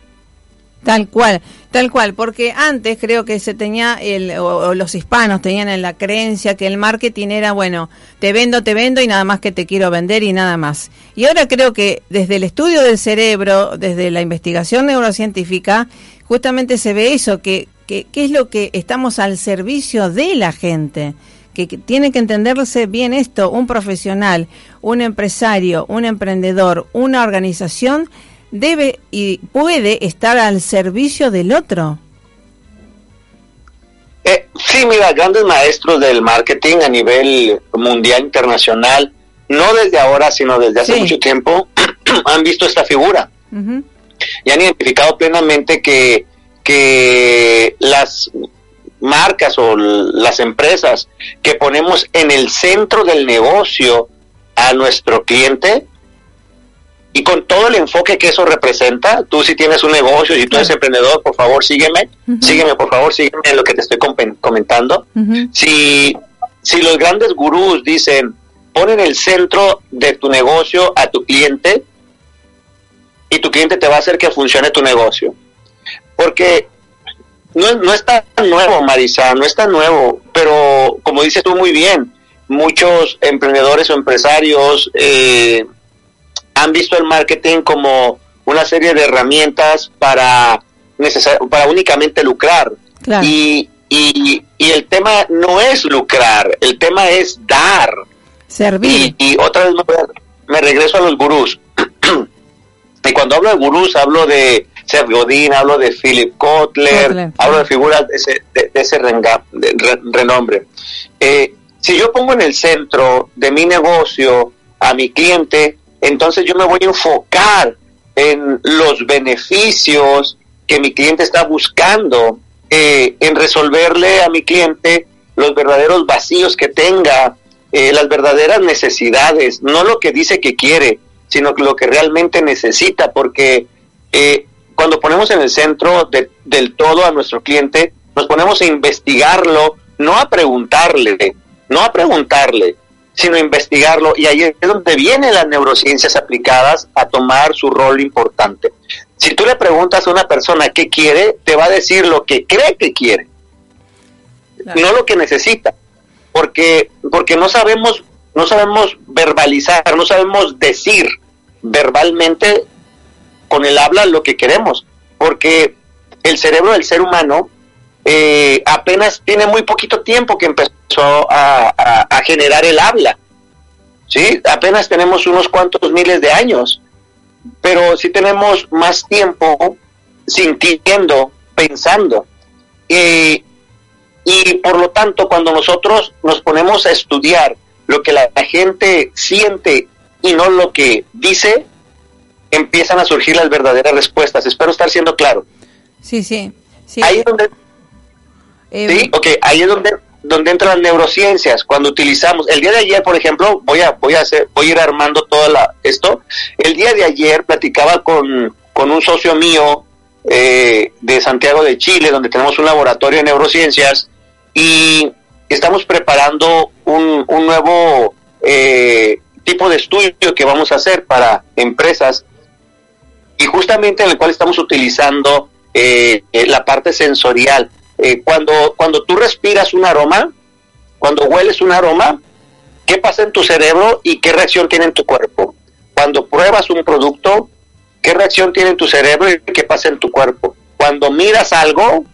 Tal cual, tal cual, porque antes creo que se tenía, el, o, los hispanos tenían en la creencia que el marketing era, bueno, te vendo, te vendo y nada más que te quiero vender y nada más. Y ahora creo que desde el estudio del cerebro, desde la investigación neurocientífica, justamente se ve eso, que, que, que es lo que estamos al servicio de la gente. Que, que tiene que entenderse bien esto, un profesional, un empresario, un emprendedor, una organización debe y puede estar al servicio del otro. Eh, sí, mira, grandes maestros del marketing a nivel mundial, internacional, no desde ahora, sino desde hace Sí. mucho tiempo, han visto esta figura Ujú. y han identificado plenamente que, que las marcas o las empresas que ponemos en el centro del negocio a nuestro cliente y con todo el enfoque que eso representa, tú si tienes un negocio, si tú eres emprendedor, por favor sígueme, sígueme por favor, sígueme en lo que te estoy comentando. Si, si los grandes gurús dicen, pon en el centro de tu negocio a tu cliente y tu cliente te va a hacer que funcione tu negocio. Porque no, no es tan nuevo, Marisa, no es tan nuevo, pero como dices tú muy bien, muchos emprendedores o empresarios eh, han visto el marketing como una serie de herramientas para, necesar- para únicamente lucrar. Claro. Y, y, y el tema no es lucrar, el tema es dar. Servir. Y, y otra vez me regreso a los gurús. y cuando hablo de gurús, hablo de Seth Godin, hablo de Philip Kotler, Kotler, hablo de figuras de ese, de, de ese renga- de re- renombre. Eh, si yo pongo en el centro de mi negocio a mi cliente, entonces yo me voy a enfocar en los beneficios que mi cliente está buscando, eh, en resolverle a mi cliente los verdaderos vacíos que tenga, eh, las verdaderas necesidades, no lo que dice que quiere, sino lo que realmente necesita, porque eh, cuando ponemos en el centro de- del todo a nuestro cliente, nos ponemos a investigarlo, no a preguntarle, no a preguntarle, sino a investigarlo, y ahí es donde vienen las neurociencias aplicadas a tomar su rol importante. Si tú le preguntas a una persona qué quiere, te va a decir lo que cree que quiere, no lo que necesita, porque porque no sabemos no sabemos verbalizar, no sabemos decir verbalmente con el habla lo que queremos, porque el cerebro del ser humano eh, apenas tiene muy poquito tiempo que empezó a, generar el habla, sí, apenas tenemos unos cuantos miles de años, pero sí tenemos más tiempo sintiendo, pensando. Y por lo tanto, cuando nosotros nos ponemos a estudiar lo que la gente siente y no lo que dice, empiezan a surgir las verdaderas respuestas. Espero estar siendo claro. Sí, sí. sí. Ahí es donde, Eh, sí, ok, ahí es donde, donde entran las neurociencias. Cuando utilizamos, el día de ayer, por ejemplo, voy a, voy a hacer, voy a ir armando todo la, esto. El día de ayer platicaba con, con un socio mío eh, de Santiago de Chile, donde tenemos un laboratorio de neurociencias y estamos preparando un, un nuevo eh, tipo de estudio que vamos a hacer para empresas y justamente en el cual estamos utilizando eh, eh, la parte sensorial. Eh, cuando, cuando tú respiras un aroma, cuando hueles un aroma, ¿qué pasa en tu cerebro y qué reacción tiene en tu cuerpo? Cuando pruebas un producto, ¿qué reacción tiene en tu cerebro y qué pasa en tu cuerpo? Cuando miras algo,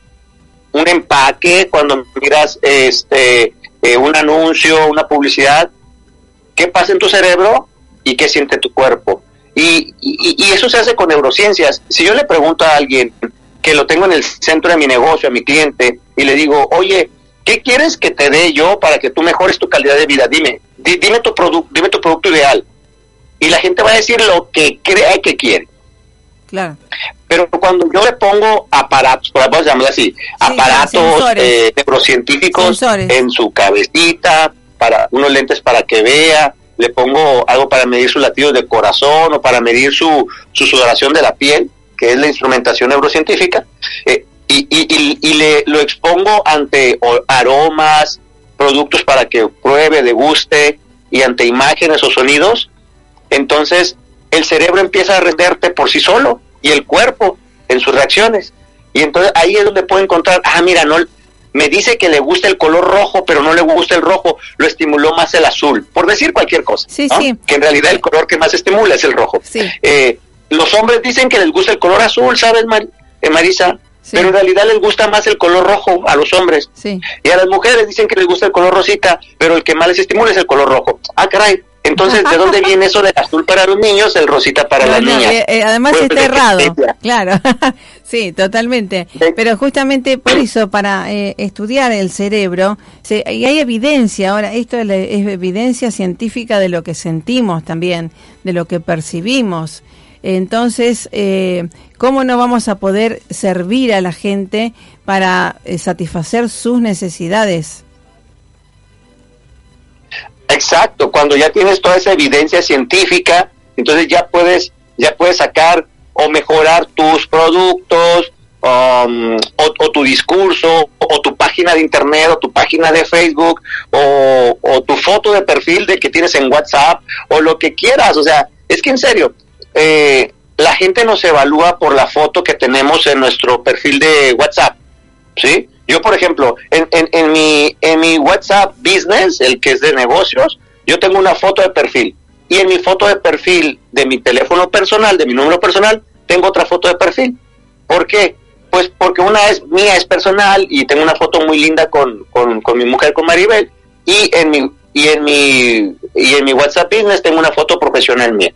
un empaque, cuando miras este un anuncio, una publicidad, ¿qué pasa en tu cerebro y qué siente tu cuerpo? Y, y, y eso se hace con neurociencias. Si yo le pregunto a alguien que lo tengo en el centro de mi negocio, a mi cliente, y le digo, oye, ¿qué quieres que te dé yo para que tú mejores tu calidad de vida? Dime, di- dime tu producto, dime tu producto ideal. Y la gente va a decir lo que cree que quiere. Claro. Pero cuando yo le pongo aparatos, podemos llamarlo así, aparatos eh, neurocientíficos Sensores. en su cabecita, para unos lentes para que vea, le pongo algo para medir sus latidos de corazón o para medir su, su sudoración de la piel, que es la instrumentación neurocientífica, eh, y, y, y- y le lo expongo ante aromas, productos para que pruebe, deguste, y ante imágenes o sonidos, entonces el cerebro empieza a renderte por sí solo y el cuerpo en sus reacciones. Y entonces ahí es donde puedo encontrar, ah, mira, no, me dice que le gusta el color rojo, pero no le gusta el rojo, lo estimuló más el azul, por decir cualquier cosa. Sí, ¿no? sí. Que en realidad el color que más estimula es el rojo. Sí. Eh, los hombres dicen que les gusta el color azul, ¿sabes, Mar- eh, Marisa? Sí. Pero en realidad les gusta más el color rojo a los hombres. Sí. Y a las mujeres dicen que les gusta el color rosita, pero el que más les estimula es el color rojo. Ah, caray. Entonces, ¿de dónde viene eso del azul para los niños, el rosita para las No, no, niñas? eh, eh, además Pues, está de errado, claro, sí, totalmente. Sí. Pero justamente por eso, para eh, estudiar el cerebro, se- y hay evidencia, ahora esto es evidencia científica de lo que sentimos también, de lo que percibimos. Entonces, eh, ¿cómo no vamos a poder servir a la gente para eh, satisfacer sus necesidades? Exacto, cuando ya tienes toda esa evidencia científica, entonces ya puedes, ya puedes sacar o mejorar tus productos, um, o, tu discurso, o tu página de internet, o tu página de Facebook, o, o tu foto de perfil de que tienes en WhatsApp, o lo que quieras. O sea, es que en serio, eh, la gente nos evalúa por la foto que tenemos en nuestro perfil de WhatsApp, ¿sí? Yo, por ejemplo, en, en, en, mi, en mi WhatsApp Business, el que es de negocios, yo tengo una foto de perfil. Y en mi foto de perfil de mi teléfono personal, de mi número personal, tengo otra foto de perfil. ¿Por qué? Pues porque una es mía, es personal, y tengo una foto muy linda con, con, con mi mujer, con Maribel, y en mi y en mi y en mi WhatsApp Business tengo una foto profesional mía.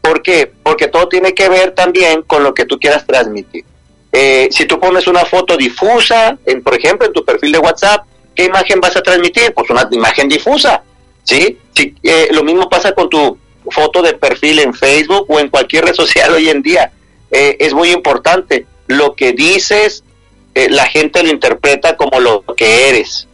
¿Por qué? Porque todo tiene que ver también con lo que tú quieras transmitir. Eh, si tú pones una foto difusa, en, por ejemplo, en tu perfil de WhatsApp, ¿qué imagen vas a transmitir? Pues una imagen difusa, ¿sí? eh, lo mismo pasa con tu foto de perfil en Facebook o en cualquier red social hoy en día. Eh, es muy importante. Lo que dices, eh, la gente lo interpreta como lo que eres.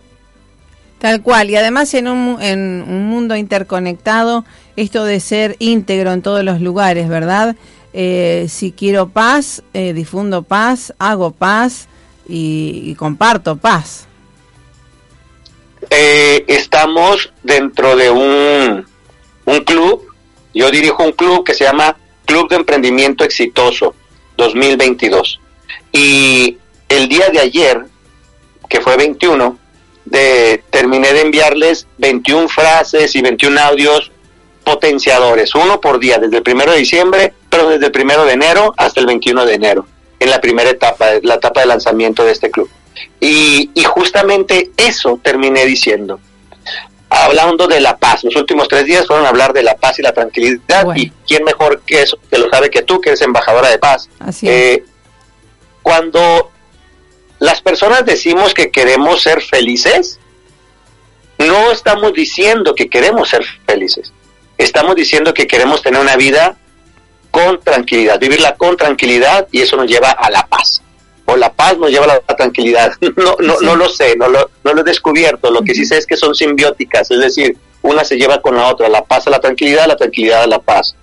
Tal cual, y además en un, en un mundo interconectado, esto de ser íntegro en todos los lugares, ¿verdad? Eh, si quiero paz, difundo paz, hago paz y comparto paz. Eh, estamos dentro de un, un club, yo dirijo un club que se llama Club de Emprendimiento Exitoso 2022. Y el día de ayer, que fue 21, de, terminé de enviarles 21 frases y 21 audios potenciadores, uno por día, desde el primero de diciembre, pero desde el primero de enero hasta el 21 de enero, en la primera etapa, la etapa de lanzamiento de este club. Y, y justamente eso terminé diciendo, hablando de la paz. Los últimos tres días fueron a hablar de la paz y la tranquilidad. Bueno. Y quién mejor que eso, que lo sabe que tú, que eres embajadora de paz. Así es. Eh, cuando las personas decimos que queremos ser felices, no estamos diciendo que queremos ser felices. Estamos diciendo que queremos tener una vida con tranquilidad, vivirla con tranquilidad y eso nos lleva a la paz. O la paz nos lleva a la, tranquilidad. No, no, Sí. no lo sé, no lo, no lo he descubierto. Lo que sí sé es que son simbióticas, es decir, una se lleva con la otra, la paz a la tranquilidad, la tranquilidad a la paz.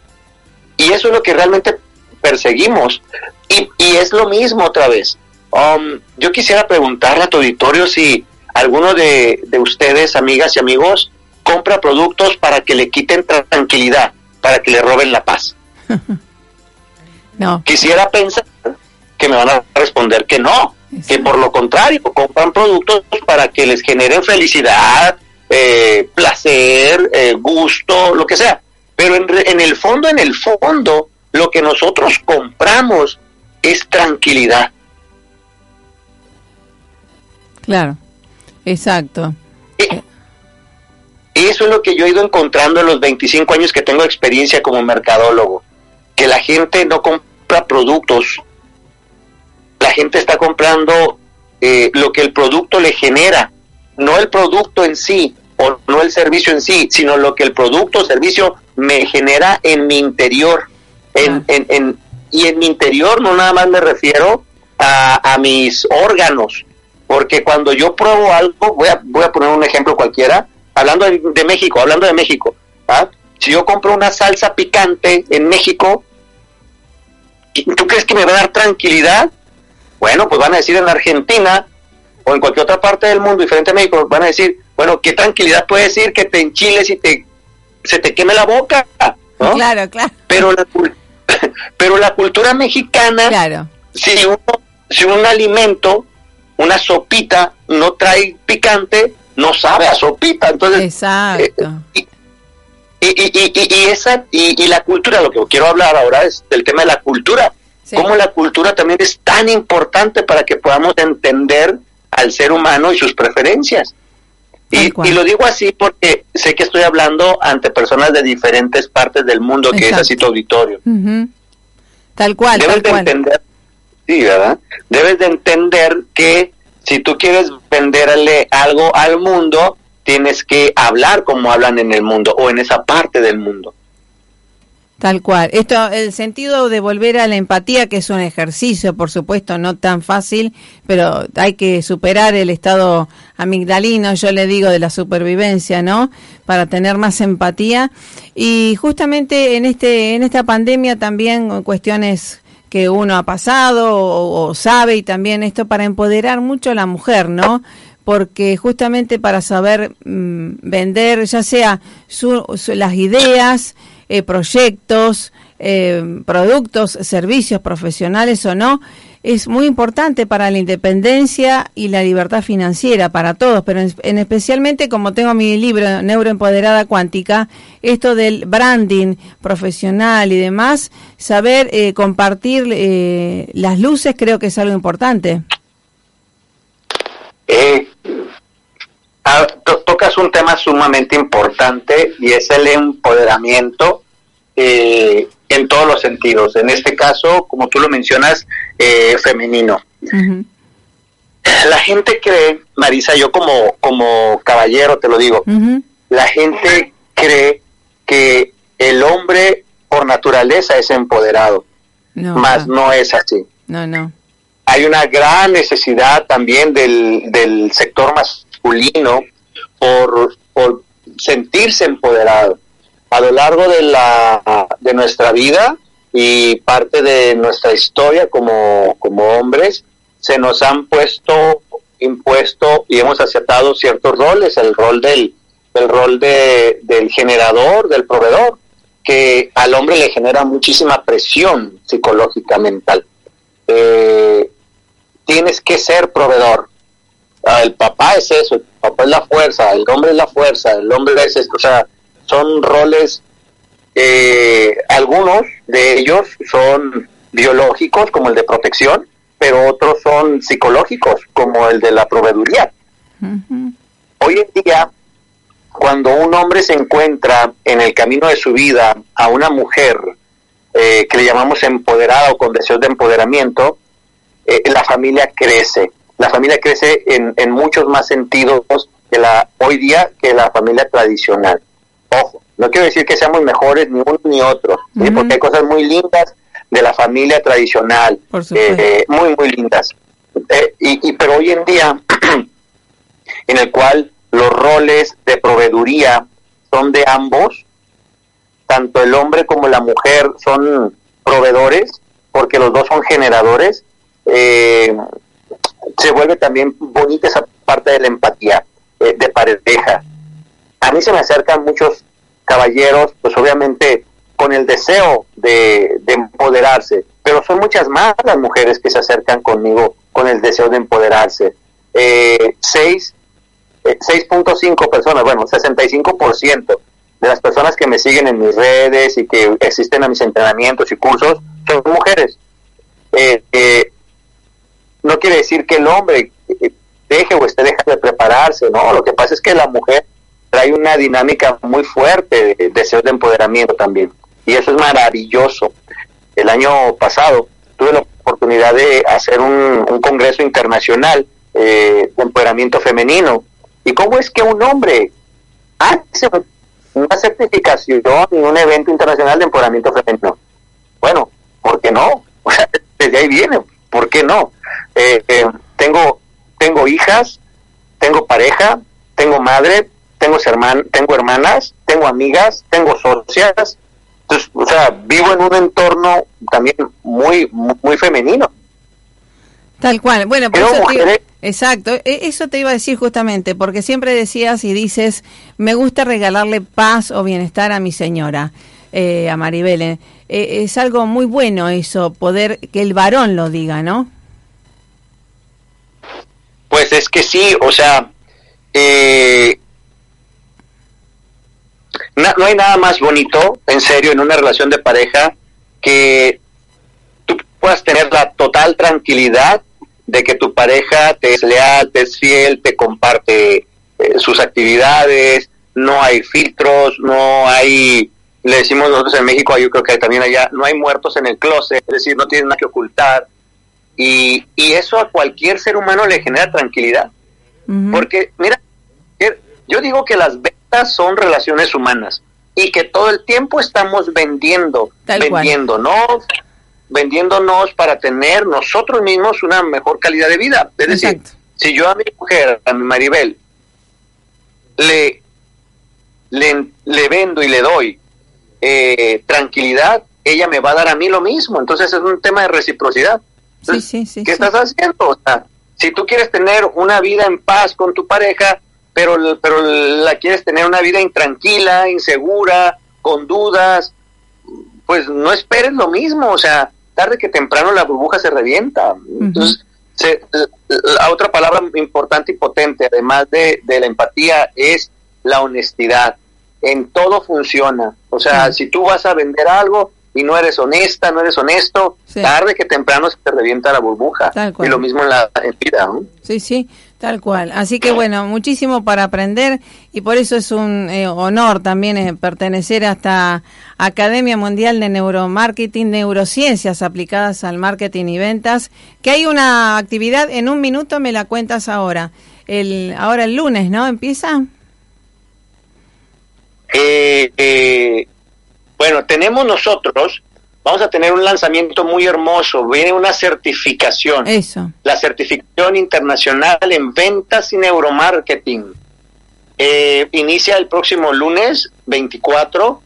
Y eso es lo que realmente perseguimos. Y, y es lo mismo otra vez. Um, yo quisiera preguntarle a tu auditorio si alguno de, de ustedes, amigas y amigos, compra productos para que le quiten tranquilidad, para que le roben la paz. No, Quisiera pensar que me van a responder que no, que por lo contrario, compran productos para que les generen felicidad, eh, placer, eh, gusto, lo que sea. Pero en, en el fondo, en el fondo, lo que nosotros compramos es tranquilidad. claro, exacto. Eh, Eso es lo que yo he ido encontrando en los 25 años que tengo experiencia como mercadólogo, que la gente no compra productos, la gente está comprando eh, lo que el producto le genera, no el producto en sí o no el servicio en sí, sino lo que el producto o servicio me genera en mi interior. En, en, en- y en mi interior no nada más me refiero a, a mis órganos, porque cuando yo pruebo algo, voy a, voy a poner un ejemplo cualquiera, hablando de, de México, hablando de México, ¿ah? si yo compro una salsa picante en México, ¿tú crees que me va a dar tranquilidad? Bueno, pues van a decir en Argentina o en cualquier otra parte del mundo diferente a México, van a decir, bueno, ¿qué tranquilidad puede decir que te enchiles y te, se te queme la boca? ¿no? Claro, claro, Pero, la, pero la cultura mexicana claro. si, uno, si un alimento, una sopita, no trae picante, no sabe a sopita. Entonces, Exacto. y, y, y, y- y esa, y, y la cultura, lo que quiero hablar ahora es del tema de la cultura. Sí. Cómo la cultura también es tan importante para que podamos entender al ser humano y sus preferencias. Y, y lo digo así porque sé que estoy hablando ante personas de diferentes partes del mundo, que Exacto. es así tu auditorio. Tal cual, Debes tal de cual. entender, sí, ¿verdad? Debes de entender que si tú quieres venderle algo al mundo, tienes que hablar como hablan en el mundo o en esa parte del mundo. Tal cual. Esto, el sentido de volver a la empatía, que es un ejercicio, por supuesto, no tan fácil, pero hay que superar el estado amigdalino, yo le digo, de la supervivencia, ¿no? Para tener más empatía. Y justamente en este, en esta pandemia también cuestiones que uno ha pasado o, sabe y también esto para empoderar mucho a la mujer, ¿no? porque justamente para saber mm, vender ya sea su- su- las ideas, eh, proyectos, eh, productos, servicios profesionales o no, es muy importante para la independencia y la libertad financiera para todos, pero en, en especialmente como tengo mi libro Neuroempoderada Cuántica, esto del branding profesional y demás, saber eh, compartir eh, las luces creo que es algo importante. Eh, tocas un tema sumamente importante y es el empoderamiento eh, en todos los sentidos. En este caso, como tú lo mencionas, eh, femenino. La gente cree, Marisa, yo como, como caballero te lo digo, la gente cree que el hombre por naturaleza es empoderado, No, más ah, no es así. no, no. hay una gran necesidad también del, del sector masculino por, por sentirse empoderado. A lo largo de, la, de nuestra vida y parte de nuestra historia como, como hombres, se nos han puesto, impuesto y hemos aceptado ciertos roles, el rol del, el rol de, del generador, del proveedor, que al hombre le genera muchísima presión psicológica, mental. Eh, tienes que ser proveedor. El papá es eso, el papá es la fuerza, el hombre es la fuerza, el hombre es esto, o sea, son roles, eh, algunos de ellos son biológicos, como el de protección, pero otros son psicológicos, como el de la proveeduría. Hoy en día, cuando un hombre se encuentra en el camino de su vida a una mujer eh, que le llamamos empoderada o con deseos de empoderamiento, eh, la familia crece. La familia crece en, en muchos más sentidos que la hoy día que la familia tradicional. Ojo, no quiero decir que seamos mejores ni uno ni otro, porque hay cosas muy lindas de la familia tradicional, supuesto. eh, muy, muy lindas. Eh, y, y- pero hoy en día, en el cual los roles de proveeduría son de ambos, tanto el hombre como la mujer son proveedores, porque los dos son generadores, eh, se vuelve también bonita esa parte de la empatía eh, de pareja. A mí se me acercan muchos caballeros, pues obviamente con el deseo de, de empoderarse, pero son muchas más las mujeres que se acercan conmigo con el deseo de empoderarse. Eh, seis, eh, 6.5 personas, bueno, 65% de las personas que me siguen en mis redes y que existen a mis entrenamientos y cursos son mujeres. Eh, eh, no quiere decir que el hombre eh, deje o esté dejando de prepararse, no, lo que pasa es que la mujer trae una dinámica muy fuerte de deseo de empoderamiento también, y eso es maravilloso. El año pasado tuve la oportunidad de hacer un, congreso internacional eh, de empoderamiento femenino, y cómo es que un hombre hace una certificación en un evento internacional de empoderamiento femenino. Bueno, ¿por qué no? Desde ahí viene, ¿por qué no? Eh, eh, tengo, tengo hijas, tengo pareja, tengo madre, tengo, herman, tengo hermanas, tengo amigas, tengo socias. Entonces, o sea, vivo en un entorno también muy, muy femenino. Tal cual. Bueno, por Pero eso te iba- mujeres- exacto. E- Eso te iba a decir justamente, porque siempre decías y dices, me gusta regalarle paz o bienestar a mi señora, eh, a Maribel. Eh, eh, es algo muy bueno eso, poder que el varón lo diga, ¿no? Pues es que sí, o sea, eh, no hay nada más bonito, en serio, en una relación de pareja, que tú puedas tener la total tranquilidad de que tu pareja te es leal, te es fiel, te comparte eh, sus actividades, no hay filtros, no hay, le decimos nosotros en México, yo creo que también allá, no hay muertos en el closet, es decir, no tienes nada que ocultar. Y, y eso a cualquier ser humano le genera tranquilidad. Porque, mira, er- yo digo que las ventas son relaciones humanas y que todo el tiempo estamos vendiendo, Tal cual. vendiéndonos, vendiéndonos para tener nosotros mismos una mejor calidad de vida. Es decir, Exacto. si yo a mi mujer, a mi Maribel, le, le, le vendo y le doy eh, tranquilidad, ella me va a dar a mí lo mismo. Entonces es un tema de reciprocidad. Sí, sí, sí. ¿Qué estás haciendo? O sea, si tú quieres tener una vida en paz con tu pareja, pero, pero la quieres tener una vida intranquila, insegura, con dudas, pues no esperes lo mismo. O sea, tarde que temprano la burbuja se revienta. Entonces, se- la otra palabra importante y potente, además de, de la empatía, es la honestidad. En todo funciona. O sea, si tú vas a vender algo y no eres honesta, no eres honesto, Sí. tarde que temprano se te revienta la burbuja. Tal cual. Y lo mismo en la en vida. ¿no? Sí, sí, tal cual. Así que bueno, muchísimo para aprender y por eso es un eh, honor también eh, pertenecer a esta Academia Mundial de Neuromarketing, Neurociencias aplicadas al marketing y ventas, que hay una actividad, en un minuto me la cuentas ahora. El, ahora el lunes, ¿no? ¿Empieza? Eh, eh, bueno, tenemos nosotros, vamos a tener un lanzamiento muy hermoso, viene una certificación, Eso. la certificación internacional en ventas y neuromarketing. Eh, inicia el próximo lunes 24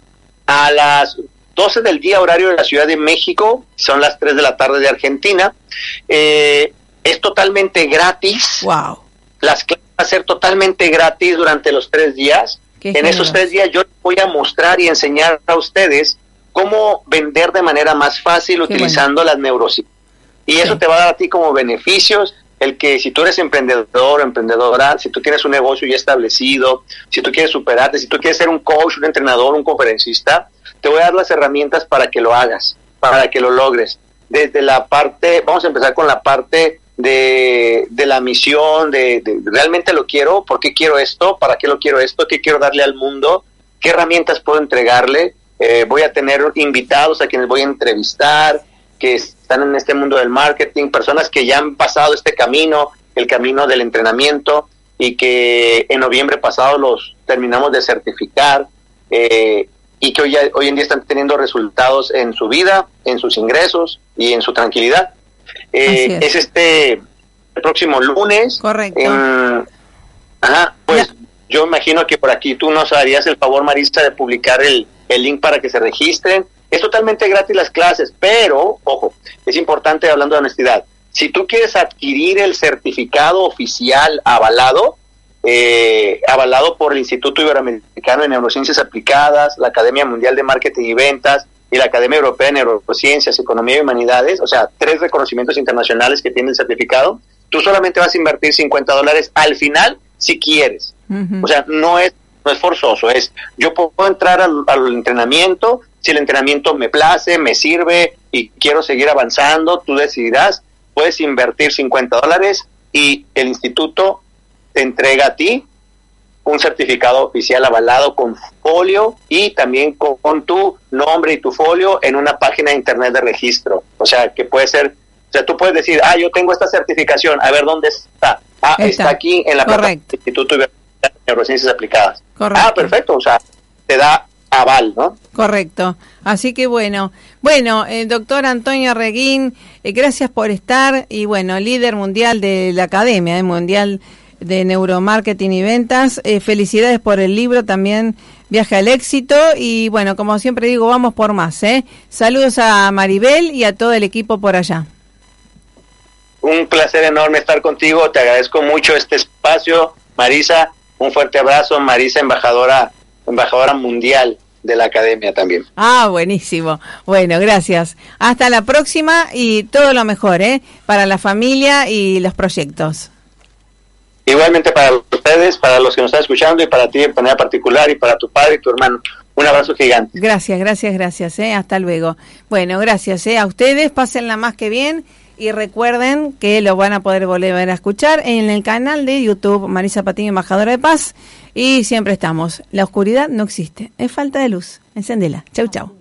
a las 12 del día horario de la Ciudad de México, son las 3 de la tarde de Argentina. Eh, es totalmente gratis. Wow. Las clases van a ser totalmente gratis durante los tres días. En esos tres días yo voy a mostrar y enseñar a ustedes cómo vender de manera más fácil Qué utilizando las neurociencias. Y eso te va a dar a ti como beneficios el que si tú eres emprendedor o emprendedora, si tú tienes un negocio ya establecido, si tú quieres superarte, si tú quieres ser un coach, un entrenador, un conferencista, te voy a dar las herramientas para que lo hagas, para que lo logres. Desde la parte, vamos a empezar con la parte de, la misión, de, realmente lo quiero, por qué quiero esto, para qué lo quiero esto, qué quiero darle al mundo, qué herramientas puedo entregarle. Eh, voy a tener invitados a quienes voy a entrevistar, que están en este mundo del marketing, personas que ya han pasado este camino, el camino del entrenamiento, y que en noviembre pasado los terminamos de certificar, eh, y que hoy, hoy en día están teniendo resultados en su vida, en sus ingresos y en su tranquilidad. Eh, es. es. este el próximo lunes. Correcto. en- ajá, pues Ya. yo imagino que por aquí tú nos harías el favor, Marista, de publicar el, el link para que se registren. Es totalmente gratis las clases, pero, ojo, es importante hablando de honestidad. Si tú quieres adquirir el certificado oficial avalado, eh, avalado por el Instituto Iberoamericano de Neurociencias Aplicadas, la Academia Mundial de Marketing y Ventas y la Academia Europea de Neurociencias, Economía y Humanidades, o sea, tres reconocimientos internacionales que tiene el certificado, tú solamente vas a invertir 50 dólares al final si quieres. O sea, no es, no es forzoso, es yo puedo entrar al, al entrenamiento, si el entrenamiento me place, me sirve y quiero seguir avanzando, tú decidirás, puedes invertir 50 dólares y el instituto te entrega a ti un certificado oficial avalado con folio y también con, con tu nombre y tu folio en una página de internet de registro. O sea, que puede ser, o sea, tú puedes decir, ah, yo tengo esta certificación, a ver dónde está. Ah, Está. está, aquí en la Correcto. del Instituto de Neurociencias Aplicadas. Correcto. Ah, perfecto, o sea, te da aval, ¿no? Correcto. Así que bueno, bueno, el doctor Antonio Reguín, eh, gracias por estar y bueno, líder mundial de la Academia eh, Mundial de Neuromarketing y Ventas. Eh, felicidades por el libro también, Viaje al Éxito y bueno, como siempre digo, vamos por más. ¿eh? Saludos a Maribel y a todo el equipo por allá. Un placer enorme estar contigo, te agradezco mucho este espacio, Marisa, un fuerte abrazo, Marisa, embajadora, embajadora mundial de la academia también. Ah, buenísimo. Bueno, gracias. Hasta la próxima y todo lo mejor, ¿eh? Para la familia y los proyectos. Igualmente para ustedes, para los que nos están escuchando y para ti de manera particular y para tu padre y tu hermano. Un abrazo gigante. Gracias, gracias, gracias. ¿eh? Hasta luego. Bueno, gracias ¿eh? a ustedes. Pásenla más que bien. Y recuerden que lo van a poder volver a escuchar en el canal de YouTube Marisa Patiño, Embajadora de Paz. Y siempre estamos. La oscuridad no existe. Es falta de luz. Encendela. Chau, chau.